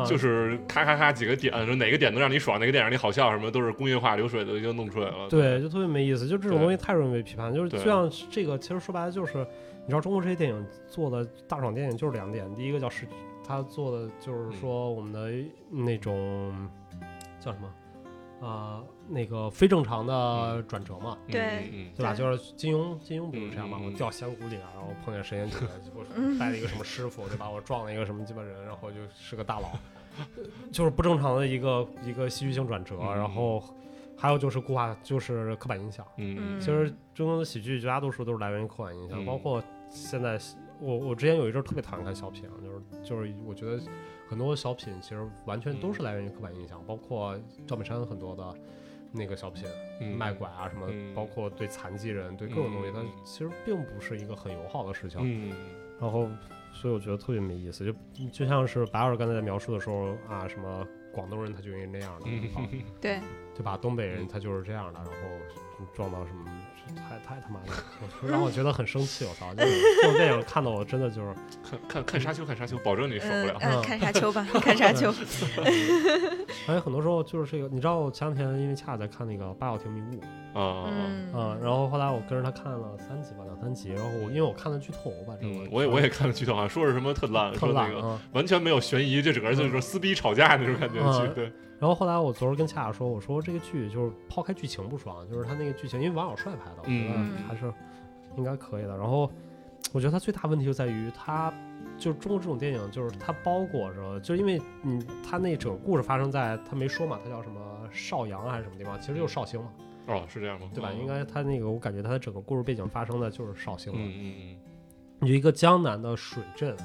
就是咔咔咔几个点，说哪个点能让你爽，哪个点让你好笑，什么都是工业化流水的已经弄出来了。对，就特别没意思。就这种东西太容易被批判。就是就像这个，其实说白了就是，你知道中国这些电影做的大爽电影就是两点，第一个叫是，他做的就是说我们的那种叫什么啊、那个非正常的转折嘛。嗯，对对吧？对就是金庸，金庸不是这样嘛？嗯嗯嗯我掉仙谷里啊，然后碰见神仙姐，我嗯带了一个什么师傅，对吧？我撞了一个什么鸡巴人，然后就是个大佬，<laughs> 就是不正常的一个一个戏剧性转折。嗯然后还有就是固化，就是刻板印象。嗯其实中国的喜剧绝大多数都是来源于刻板印象，嗯包括现在我我之前有一阵儿特别讨厌看小品啊，就是就是我觉得很多小品其实完全都是来源于刻板印象，包括赵本山很多的那个小品。嗯卖拐啊什么，嗯包括对残疾人、对各种东西，它嗯其实并不是一个很友好的事情。嗯然后，所以我觉得特别没意思。就就像是白老师刚才在描述的时候啊，什么广东人他就应该那样的，啊嗯，<laughs> 对，对吧？东北人他就是这样的，然后撞到什么，太太他妈的，我让我觉得很生气。我操，就是这种电影看的我真的就是，<laughs> 看看看沙丘，看沙丘，保证你受不了。看沙丘吧，看沙丘。<laughs> 而且很多时候就是这个，你知道，我前两天因为恰恰在看那个《八角亭迷雾》啊，嗯啊，然后后来我跟着他看了三集吧，两三集，然后我因为我看了剧透，我把这个嗯，我也我也看了剧透，啊说是什么特烂，特说那个。完全没有悬疑，这整个就是撕逼吵架那种感觉。对，然后后来我昨儿跟恰恰说，我说这个剧就是抛开剧情不爽，就是他那个剧情，因为王小帅拍的，我觉得嗯还是应该可以的。然后我觉得它最大问题就在于它。就是中国这种电影，就是它包裹着，就因为你它那整个故事发生在他没说嘛，它叫什么邵阳还是什么地方，其实就是绍兴嘛，哦，是这样吗？对吧？哦应该它那个我感觉它的整个故事背景发生的就是绍兴嘛，嗯嗯你就一个江南的水镇，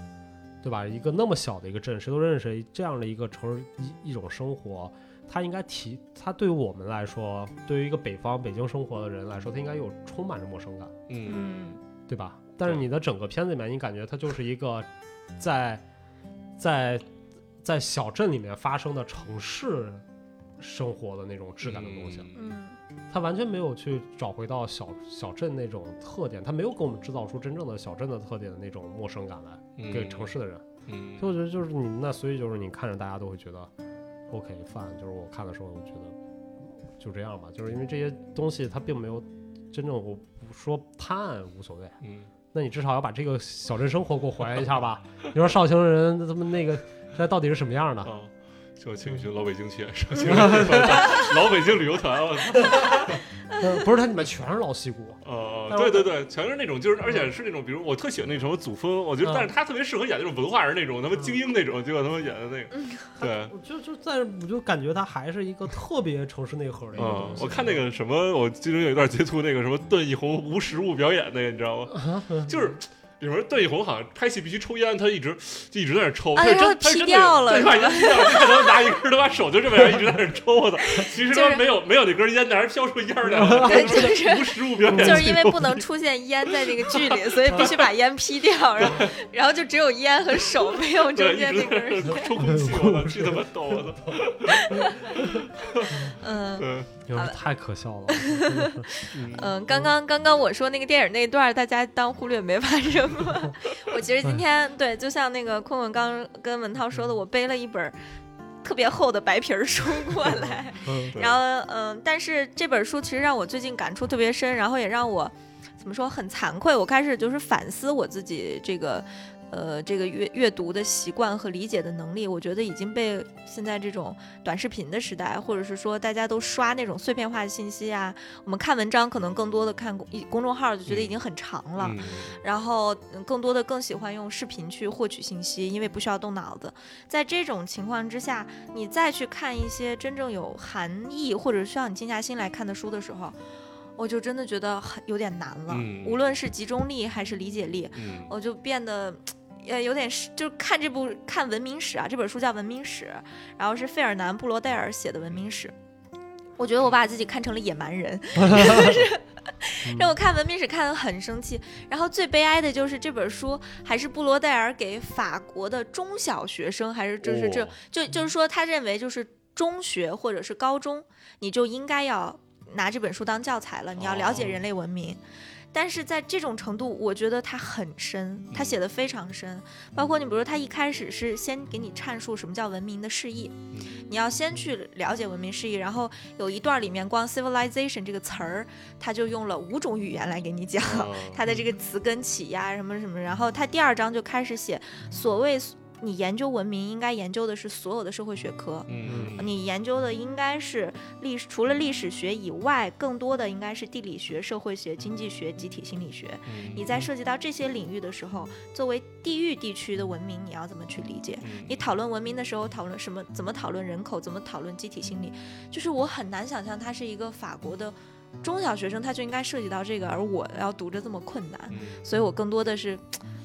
对吧？一个那么小的一个镇，谁都认识，这样的一个城市一一种生活，它应该提，它对于我们来说，对于一个北方北京生活的人来说，它应该有充满着陌生感，嗯对吧？但是你的整个片子里面，你感觉它就是一个在在在小镇里面发生的城市生活的那种质感的东西，嗯嗯它完全没有去找回到小小镇那种特点，它没有给我们制造出真正的小镇的特点的那种陌生感来。嗯给城市的人，嗯所以我觉得就是你那，所以就是你看着大家都会觉得 OK fine，就是我看的时候，我觉得就这样吧，就是因为这些东西它并没有真正我不说判案无所谓，嗯那你至少要把这个小镇生活给我还原一下吧。你说绍兴人他们那个现在到底是什么样的？啊，就请一群老北京去，绍兴老北京旅游团，我 <laughs> 不是，它里面全是老戏骨。哦，对对对，全是那种，就是而且是那种，比如我特喜欢那什么祖峰，我觉得，嗯但是他特别适合演那种文化人那种，他妈精英那种，结果他们演的那个，对。我就就在我就感觉他还是一个特别城市内核的一个东嗯，西。我看那个什么，我记得有一段截图，那个什么段奕宏无实物表演那个，你知道吗？就是里面段奕宏好像拍戏必须抽烟，他一直就一直在那抽，他真他是真掉了对，把烟掉了，他可能拿一根他把手就这么样一直在那抽，我操！其实没有没有那根烟，但是飘出烟儿来了，对就是无实物表演，就是因为不能出现烟在那个剧里，所以必须把烟劈掉，然后然后就只有烟和手，没有中，间那根抽空气，我操，巨他妈逗，我操！<laughs> 嗯对，太可笑了。嗯 <laughs> 嗯，刚刚刚刚我说那个电影那段，大家当忽略没发生吗？<laughs> 我其实今天对，就像那个坤坤刚跟文涛说的，我背了一本特别厚的白皮儿书过来，<laughs> 嗯然后嗯，但是这本书其实让我最近感触特别深，然后也让我怎么说很惭愧，我开始就是反思我自己这个。呃，这个阅阅读的习惯和理解的能力，我觉得已经被现在这种短视频的时代，或者是说大家都刷那种碎片化的信息啊，我们看文章可能更多的看公公众号就觉得已经很长了，嗯然后嗯更多的更喜欢用视频去获取信息，因为不需要动脑子。在这种情况之下，你再去看一些真正有含义或者需要你静下心来看的书的时候，我就真的觉得很有点难了。嗯无论是集中力还是理解力，嗯我就变得。呃，有点是，就是看这部看文明史啊，这本书叫《文明史》，然后是费尔南·布罗代尔写的文明史。我觉得我把自己看成了野蛮人，<laughs> 让我看文明史看得很生气。然后最悲哀的就是这本书还是布罗代尔给法国的中小学生，还是就是这、哦就就是说他认为就是中学或者是高中，你就应该要拿这本书当教材了，你要了解哦人类文明。但是在这种程度，我觉得他很深，他写的非常深。包括你比如说，他一开始是先给你阐述什么叫文明的释义，你要先去了解文明释义，然后有一段里面光 civilization 这个词儿，他就用了五种语言来给你讲。哦它的这个词根起呀，什么什么，然后他第二章就开始写所谓你研究文明应该研究的是所有的社会学科，嗯你研究的应该是历史，除了历史学以外，更多的应该是地理学、社会学、经济学、集体心理学。嗯你在涉及到这些领域的时候，作为地域地区的文明，你要怎么去理解？嗯你讨论文明的时候，讨论什么？怎么讨论人口？怎么讨论集体心理？就是我很难想象，他是一个法国的中小学生，他就应该涉及到这个，而我要读着这么困难，嗯所以我更多的是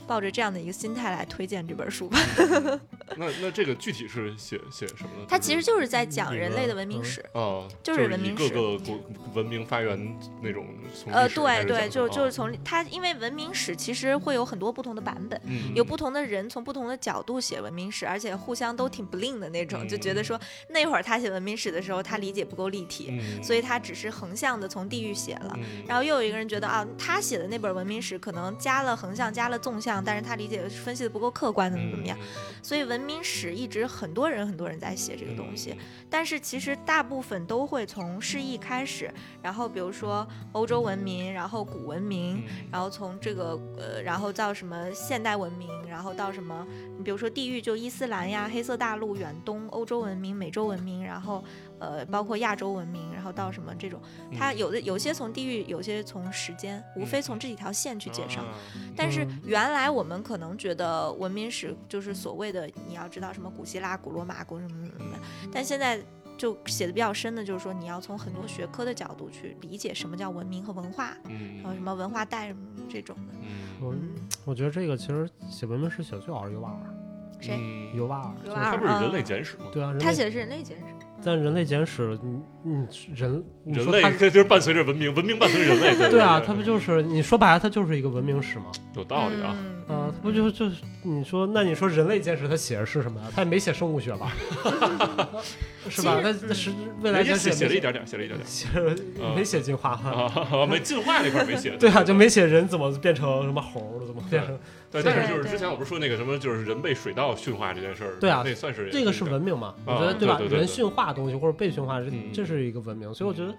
抱着这样的一个心态来推荐这本书吧。<laughs> 那那这个具体是写写什么呢？它其实就是在讲人类的文明嗯史。哦，就是文明史各个国文明发源那种从呃，对对，就就是哦从它，因为文明史其实会有很多不同的版本，嗯有不同的人从不同的角度写文明史，而且互相都挺不吝的那种，就觉得说那会儿他写文明史的时候，他理解不够立体，嗯所以他只是横向的从地域写了。嗯然后又有一个人觉得啊，他写的那本文明史可能加了横向，加了纵向，但是他理解分析的不够客观，怎么怎么样。所以文明史一直很多人很多人在写这个东西，但是其实大部分都会从释义开始，然后比如说欧洲文明，然后古文明，嗯然后从这个呃，然后到什么现代文明，然后到什么，你比如说地域就伊斯兰呀、黑色大陆、远东、欧洲文明、美洲文明，然后呃，包括亚洲文明，然后到什么这种，它嗯有的有些从地域，有些从时间，无非从这几条线去介绍。啊但是嗯原来我们可能觉得文明史就是所谓的你要知道什么古希腊、古罗马、古什么什么的，但现在就写的比较深的，就是说你要从很多学科的角度去理解什么叫文明和文化，嗯还有什么文化带什么这种的。嗯我觉得这个其实写文明史写的最好是尤瓦尔，谁？嗯尤瓦尔，尤瓦尔他不是人类简史吗？对啊，他写的是人类简史。但人类简史，你你人你人类这就是伴随着文明，文明伴随着人类。对对啊，对它不就是你说白了，它就是一个文明史吗？有道理啊。嗯啊，它不就就是你说，那你说人类简史它写的是什么呀？它也没写生物学吧？<laughs> <laughs> 是吧？它它是未来简写写了一点点，写了一点点写了嗯没写进化哈。啊，没进化那块没写。<laughs> 对啊，就没写人怎么变成什么猴儿，怎么变成对，但是就是之前我不是说那个什么，就是人被水稻驯化这件事儿，对啊那算是这个是文明嘛？我啊觉得？对对对对人驯化东西或者被驯化，这嗯这是一个文明，所以我觉得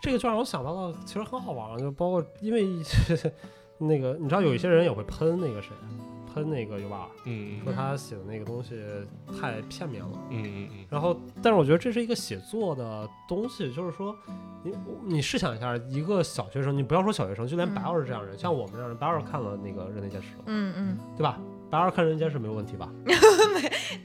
这个就让我想到了，其实很好玩，就包括因为 <laughs> 那个你知道有一些人也会喷那个谁，喷那个尤瓦尔，嗯说他写的那个东西太片面了。嗯嗯嗯然后，但是我觉得这是一个写作的东西，就是说，你你试想一下，一个小学生，你不要说小学生，就连嗯白老师这样的人，像我们这样的人，白老师看了那个《人类简史》了，嗯嗯，对吧？白老师看《人间是》没有问题吧？<laughs> 没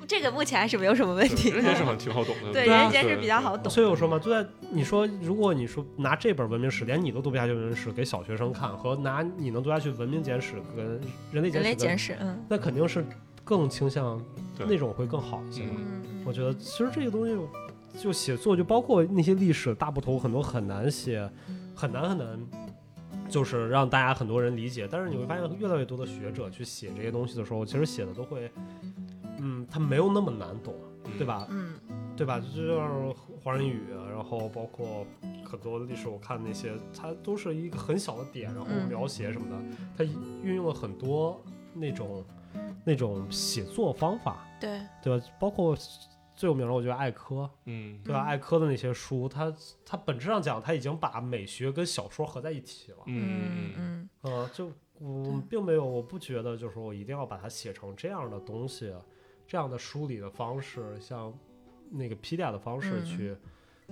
这个目前还是没有什么问嗯，题。人间是好像挺好懂的。对，人间是比较好懂。所以我说嘛，就在你说，如果你说拿这本文明史，连你都读不下去的文明史给小学生看，和拿你能读下去文明简史跟人类简史人，类简史，嗯那肯定是更倾向那种会更好一些嘛。我觉得其实这个东西就写作，就包括那些历史大部头，很多很难写，很难很难，就是让大家很多人理解。但是你会发现，越来越多的学者去写这些东西的时候，其实写的都会，嗯，他没有那么难懂，对吧？嗯对吧？就像黄仁宇，然后包括很多历史，我看那些，它都是一个很小的点，然后嗯描写什么的，它运用了很多那种那种写作方法，对，对吧？包括最有名的，我觉得艾科，嗯对吧？嗯艾科的那些书，它它本质上讲，它已经把美学跟小说合在一起了。嗯嗯嗯嗯呃，就我并没有，我不觉得就是说我一定要把它写成这样的东西，这样的梳理的方式，像那个 Pedia 的方式嗯去、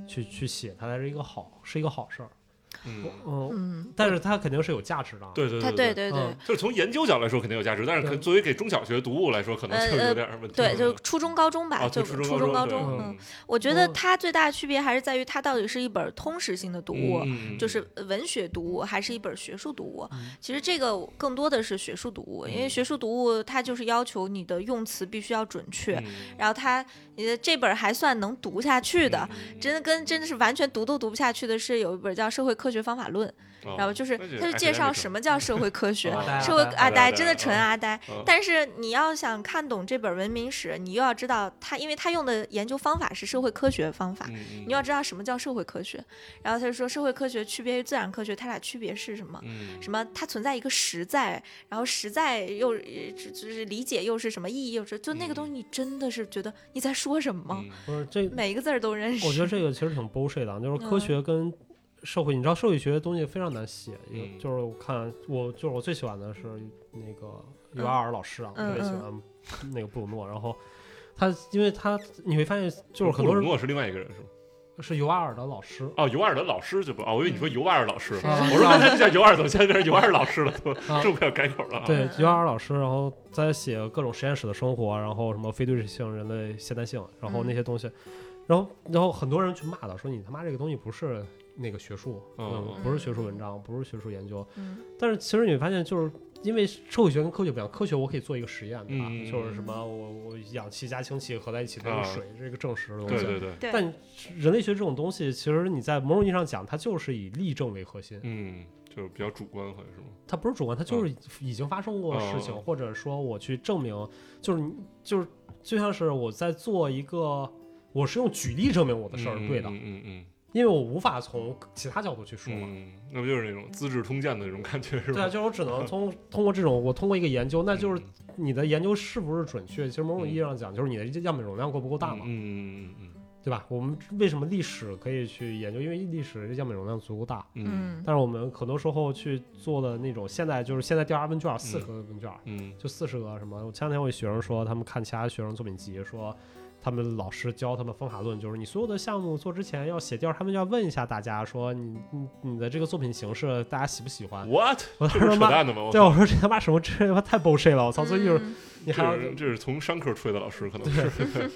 去去写，它才是一个好，是一个好事儿。嗯，但是它肯定是有价值的。对对对对对。对嗯。就是从研究角度来说肯定有价值，但是可作为给中小学读物来说，可能就有点问题。对，就初中高中吧，啊，就对初初中高高中，嗯，我觉得嗯它最大的区别还是在于它到底是一本通识性的读物，嗯就是文学读物，还是一本学术读物。嗯。其实这个更多的是学术读物，因为学术读物它就是要求你的用词必须要准确，嗯。然后它你的这本还算能读下去的。真的跟真的是完全读都读不下去的是有一本叫《社会科学方法论》，哦然后就是他就介绍什么叫社会科学，社会阿呆真的纯阿呆嗯。但是你要想看懂这本文明史，你又要知道他，因为他用的研究方法是社会科学方法，嗯你要知道什么叫社会科学。然后他就说，社会科学区别于自然科学，它俩区别是什么？嗯什么？它存在一个实在，然后实在又呃就是理解又是什么意义，又是就那个东西，你真的是觉得你在说什么不是这，每一个字儿都认识。我觉得这个其实挺 bullshit 的，就是科嗯学跟社会，你知道社会学的东西非常难写，嗯就是我看我就是我最喜欢的是那个尤瓦尔老师啊，嗯特别喜欢那个布鲁诺，然后他因为他你会发现就是很多人布鲁诺是另外一个人是吗？是尤瓦尔的老师，哦，尤瓦尔的老师就不哦，我以为你说尤瓦尔老师，啊我说刚才叫尤瓦尔，怎么现在变成尤瓦尔老师了？都这不要改口了啊？对嗯尤瓦尔老师，然后在写各种实验室的生活，然后什么非对称性、人类现代性，然后那些东西，然后然后很多人去骂他，说你他妈这个东西不是那个学术，嗯嗯，不是学术文章，不是学术研究，嗯。但是其实你会发现，就是因为社会学跟科学不一样，科学我可以做一个实验，对吧？嗯就是什么我我氧气加氢气合在一起变啊成水，这个证实的东西。对对对，但人类学这种东西，其实你在某种意义上讲，它就是以例证为核心，嗯，就是比较主观，好像是吗？它不是主观，它就是已经发生过的事情，嗯或者说我去证明，就是你就是就像是我在做一个，我是用举例证明我的事儿是对的，嗯嗯嗯因为我无法从其他角度去说嘛。嗯，那不就是那种《资治通鉴》的那种感觉是吧对啊，就是我只能通通过这种，我通过一个研究，那就是你的研究是不是准确？其实某种意义上讲，就是你的样本容量够不够大嘛。嗯嗯嗯对吧？我们为什么历史可以去研究？因为历史样本容量足够大。嗯嗯但是我们很多时候去做的那种，现在就是现在调查问卷四十个问卷，嗯就四十个什么。我前两天我一学生说，他们看其他学生作品集，说他们老师教他们方法论，就是你所有的项目做之前要写调，他们要问一下大家说你你你的这个作品形式大家喜不喜欢？，what？我当时他妈淡的吗？对，我说这他妈什么这他妈太 bullshit 了！我操，所以就是嗯你还这是这是从商科出来的老师，可能是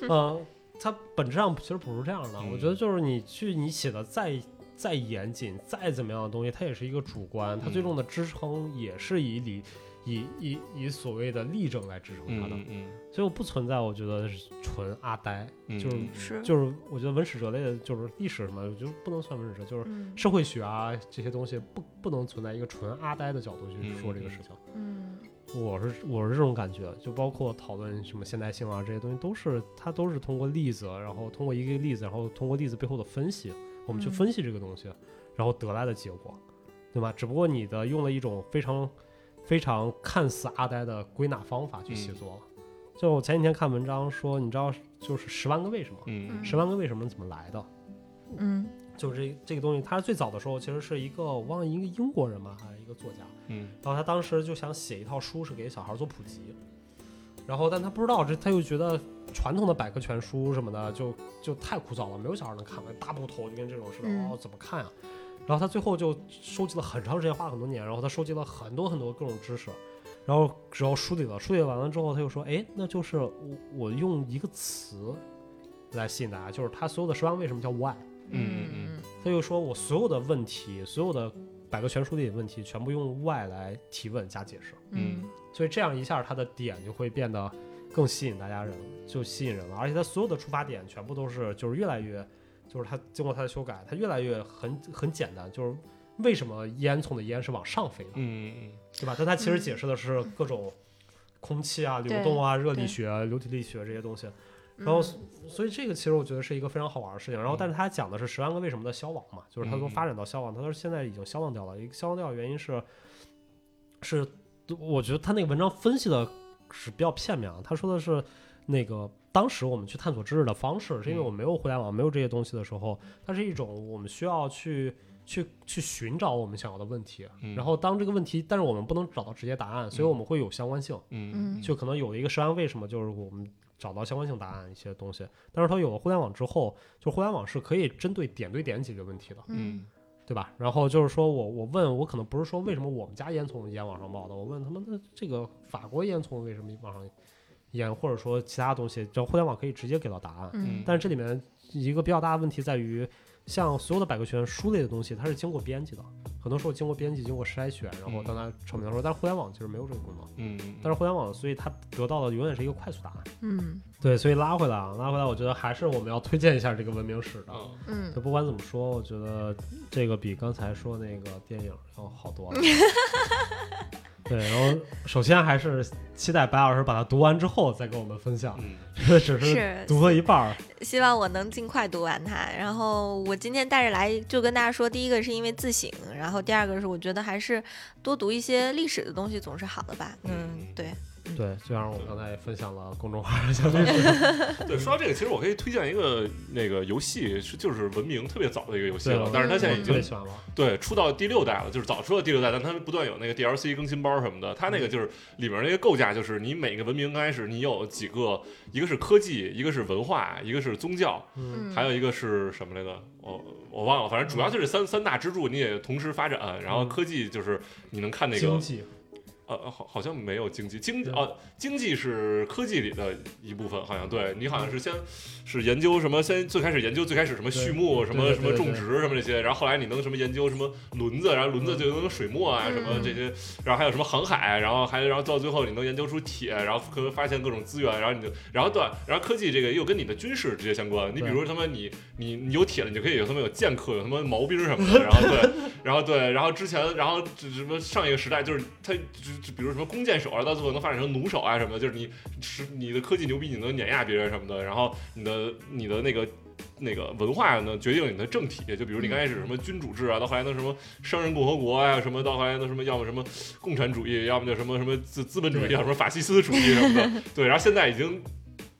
嗯，<laughs> 他本质上其实不是这样的。嗯我觉得就是你去你写的再再严谨，再怎么样的东西，它也是一个主观，它最嗯终的支撑也是以理以以以所谓的例证来支撑它的。嗯嗯所以我不存在，我觉得是纯阿呆，嗯，就是就是我觉得文史哲类的，就是历史什么，我觉得不能算文史哲，就是嗯社会学啊这些东西，不不能存在一个纯阿呆的角度去说这个事情。嗯我是我是这种感觉，就包括讨论什么现代性啊这些东西，都是它都是通过例子，然后通过一个例子，然后通过例子背后的分析，我们去嗯分析这个东西，然后得来的结果，对吧？只不过你的用了一种非常非常看似阿呆的归纳方法去写作。了。就我前几天看文章说，你知道就是十万个为什么，嗯。十万个为什么怎么来的？嗯。就是这这个东西，它最早的时候其实是一个我忘了一个英国人吧，还是一个作家，嗯。然后他当时就想写一套书，是给小孩做普及，然后但他不知道这，他又觉得传统的百科全书什么的就就太枯燥了，没有小孩能看完，大部头就跟这种似的，嗯。哦，怎么看呀、然后他最后就收集了很长时间，花了很多年，然后他收集了很多很多各种知识，然后只要梳理了，梳理完了之后，他又说，哎，那就是我我用一个词来吸引大家，就是他所有的十万为什么叫 why，嗯嗯嗯他又说我所有的问题，所有的百科全书里的问题，全部用 why 来提问加解释。嗯所以这样一下，他的点就会变得更吸引大家人，就吸引人了。而且他所有的出发点全部都是，就是越来越，就是它经过它的修改，它越来越很很简单，就是为什么烟囱的烟是往上飞的，嗯嗯对吧？但它其实解释的是各种空气啊、流动啊、热力学、流体力学这些东西。然后，所以这个其实我觉得是一个非常好玩的事情。然后，但是他讲的是十万个为什么的消亡嘛，就是他从发展到消亡，他说现在已经消亡掉了。一个消亡掉的原因是，是我觉得他那个文章分析的是比较片面啊。他说的是那个当时我们去探索知识的方式，是因为我们没有互联网，没有这些东西的时候，它是一种我们需要去。去去寻找我们想要的问题，嗯然后当这个问题，但是我们不能找到直接答案，所以我们会有相关性。嗯嗯就可能有了一个十万为什么，就是我们找到相关性答案一些东西。但是它有了互联网之后，就互联网是可以针对点对点解决问题的，嗯对吧？然后就是说我我问我可能不是说为什么我们家烟囱烟往上冒的，我问他们那这个法国烟囱为什么往上烟，或者说其他东西，只要互联网可以直接给到答案。嗯但是这里面一个比较大的问题在于，像所有的百科全书类的东西，它是经过编辑的，很多时候经过编辑、经过筛选，然后当它成名的时候，但是互联网其实没有这个功能。嗯，但是互联网，所以它得到的永远是一个快速答案。嗯对，所以拉回来啊，拉回来，我觉得还是我们要推荐一下这个文明史的。嗯嗯就不管怎么说，我觉得这个比刚才说那个电影要好多了。<laughs> 对，然后首先还是期待白老师把它读完之后再跟我们分享，嗯这个只是是读了一半儿。希望我能尽快读完它。然后我今天带着来就跟大家说，第一个是因为自省，然后第二个是我觉得还是多读一些历史的东西总是好的吧。嗯，对，对，就像我刚才也分享了公众号。<laughs> 对，说到这个，其实我可以推荐一个那个游戏，是就是文明特别早的一个游戏了，但是它现在已经特别喜欢了。对出到第六代了，就是早出到第六代，但它不断有那个 DLC 更新包什么的。它那个就是里面那个构架，就是你每个文明刚开始你有几个，一个是科技，一个是文化，一个是宗教，嗯，嗯，还有一个是什么来着？我我忘了，反正主要就是三三大支柱，你也同时发展。然后嗯科技就是你能看那个经济，呃，好，好像没有经济，经对哦，经济是科技里的一部分，好像对你好像是先是研究什么，先最开始研究最开始什么畜牧，什么什么种植什么这些，然后后来你能什么研究什么轮子，然后轮子就能水墨啊，什么嗯。这些，然后还有什么航海，然后还然后到最后你能研究出铁，然后可发现各种资源，然后你就然后对，然后科技这个又跟你的军事直接相关，你比如他妈你你你有铁了，你就可以有他妈有剑客，有他妈毛兵什么的，<laughs> 然后对。然后对，然后之前，然后这什么上一个时代，就是他就比如什么弓箭手啊，到最后能发展成弩手啊什么的，就是你是你的科技牛逼，你能碾压别人什么的，然后你的你的那个。那个文化呢，决定你的政体。就比如你刚开始什么君主制啊，到后来能什么商人共和国啊，什么到后来能什么，要么什么共产主义，要么就什么什么资资本主义，要什么法西斯主义什么的。对，然后现在已经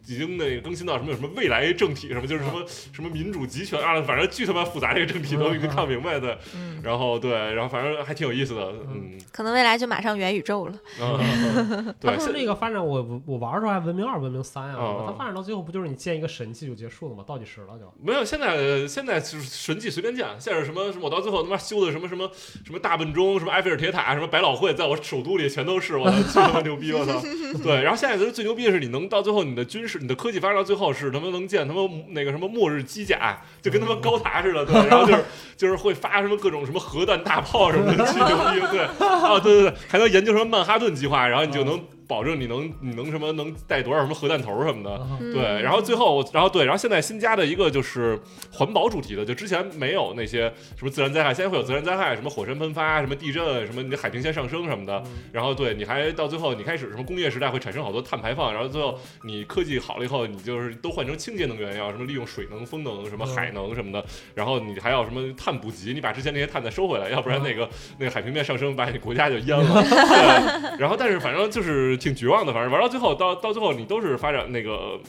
已经那个更新到什么有什么未来政体什么，就是什么什么民主集权啊，反正巨他妈复杂，这个政体都已经看不明白的。嗯，然后对，然后反正还挺有意思的，嗯，可能未来就马上元宇宙了。嗯它对，不是那个发展，我我玩的时候还文明二、文明三啊，哦它发展到最后不就是你建一个神器就结束了吗？倒计时了就。没有，现在现在就是神器随便建，现在是什么什么，我到最后他妈修的什么什么什么大笨钟，什么埃菲尔铁塔，什么百老汇，在我首都里全都是，我操，巨他妈牛逼，我操！对，然后现在最牛逼的是，你能到最后你的军事、你的科技发展到最后是他妈能建他妈那个什么末日机甲，就跟他妈高达似的，对，然后就是就是会发什么各种什么核弹大炮什么的，巨牛逼，对，啊，对对对，还能研究什么曼哈顿计划，然后你就能保证你能你能什么能带多少什么核弹头什么的，对，然后最后，然后对，然后现在新加的一个就是环保主题的，就之前没有那些什么自然灾害，现在会有自然灾害，什么火山喷发、什么地震、什么你的海平线上升什么的。然后对，你还到最后，你开始什么工业时代会产生好多碳排放，然后最后你科技好了以后，你就是都换成清洁能源，要什么利用水能、风能、什么海能什么的。然后你还要什么碳补给，你把之前那些碳再收回来，要不然那个那个海平面上升把你国家就淹了。<laughs> 对，然后但是反正就是挺绝望的，反正玩到最后，到到最后你都是发展那个。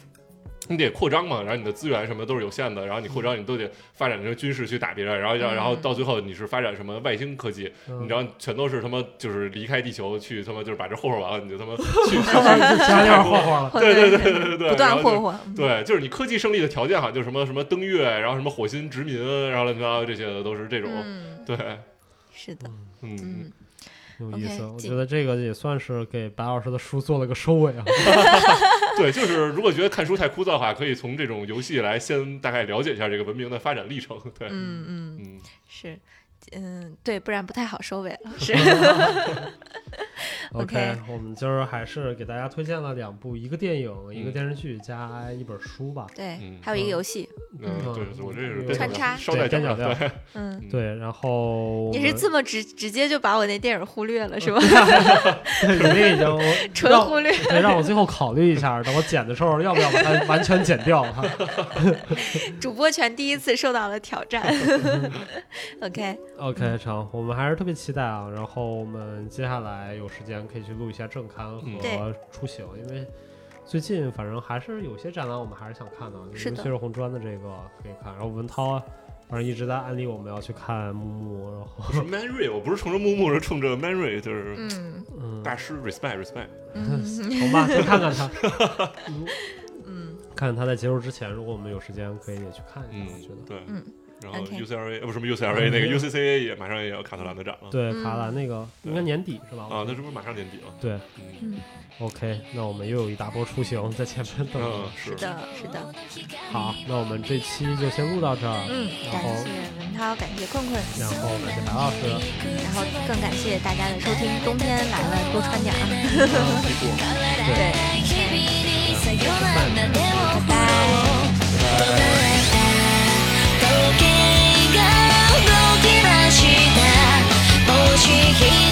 你得扩张嘛，然后你的资源什么的都是有限的，然后你扩张你都得发展成军事去打别人，然后然后到最后你是发展什么外星科技，嗯你知道全都是他妈就是离开地球去他妈就是把这霍霍完了，你就他妈 <laughs> 去家家霍霍了。对对对对对对，不断霍霍。对，就是你科技胜利的条件好像就是什么什么登月，然后什么火星殖民，然后乱七八糟这些的都是这种，嗯，对，是的，嗯，嗯，有意思我觉得这个也算是给白老师的书做了个收尾啊。<laughs> 对，就是如果觉得看书太枯燥的话，可以从这种游戏来先大概了解一下这个文明的发展历程，对，嗯嗯，嗯，是，嗯，对，不然不太好收尾了。是，<laughs> <laughs> OK，我们今儿还是给大家推荐了两部，一个电影，一个电视剧加一本书吧。对嗯，还有一个游戏，嗯，对，我这是穿插捎带脚的，对边角料，<laughs> 嗯，嗯，对，然后你是这么直直接就把我那电影忽略了是吧？<laughs> 对你那已经纯忽略。对，让我最后考虑一下，等我剪的时候要不要把它 <laughs> 完全剪掉哈。主播权第一次受到了挑战。OK，OK，成，我们还是特别期待啊。然后我们接下来有时间可以去录一下正刊和出行，因为最近反正还是有些展览我们还是想看的，就是的血肉红砖的这个可以看。然后文涛啊，反正一直在安利我们要去看木木，然后我是 Man Ray，我不是冲着木木，是冲着 Man Ray，就是嗯嗯，大师 respect respect，嗯好吧，去看看他，<laughs> 嗯看看他在结束之前，如果我们有时间可以也去看一嗯下，我觉得。，对，嗯然后 UCLA 呃不是什么 UCLA 那个 UCCA 也马上也要卡特兰的展了，对，嗯卡兰那个应该年底是吧？啊，那是不是马上年底了，对嗯，OK，那我们又有一大波出行在前面等着嗯。是是的，是的。好，那我们这期就先录到这儿。嗯，感然后谢文涛，感谢困困，然后感谢白老师，然后更感谢大家的收听。冬天来了，多穿点啊。<laughs> 对，嗯拜拜。Cheeky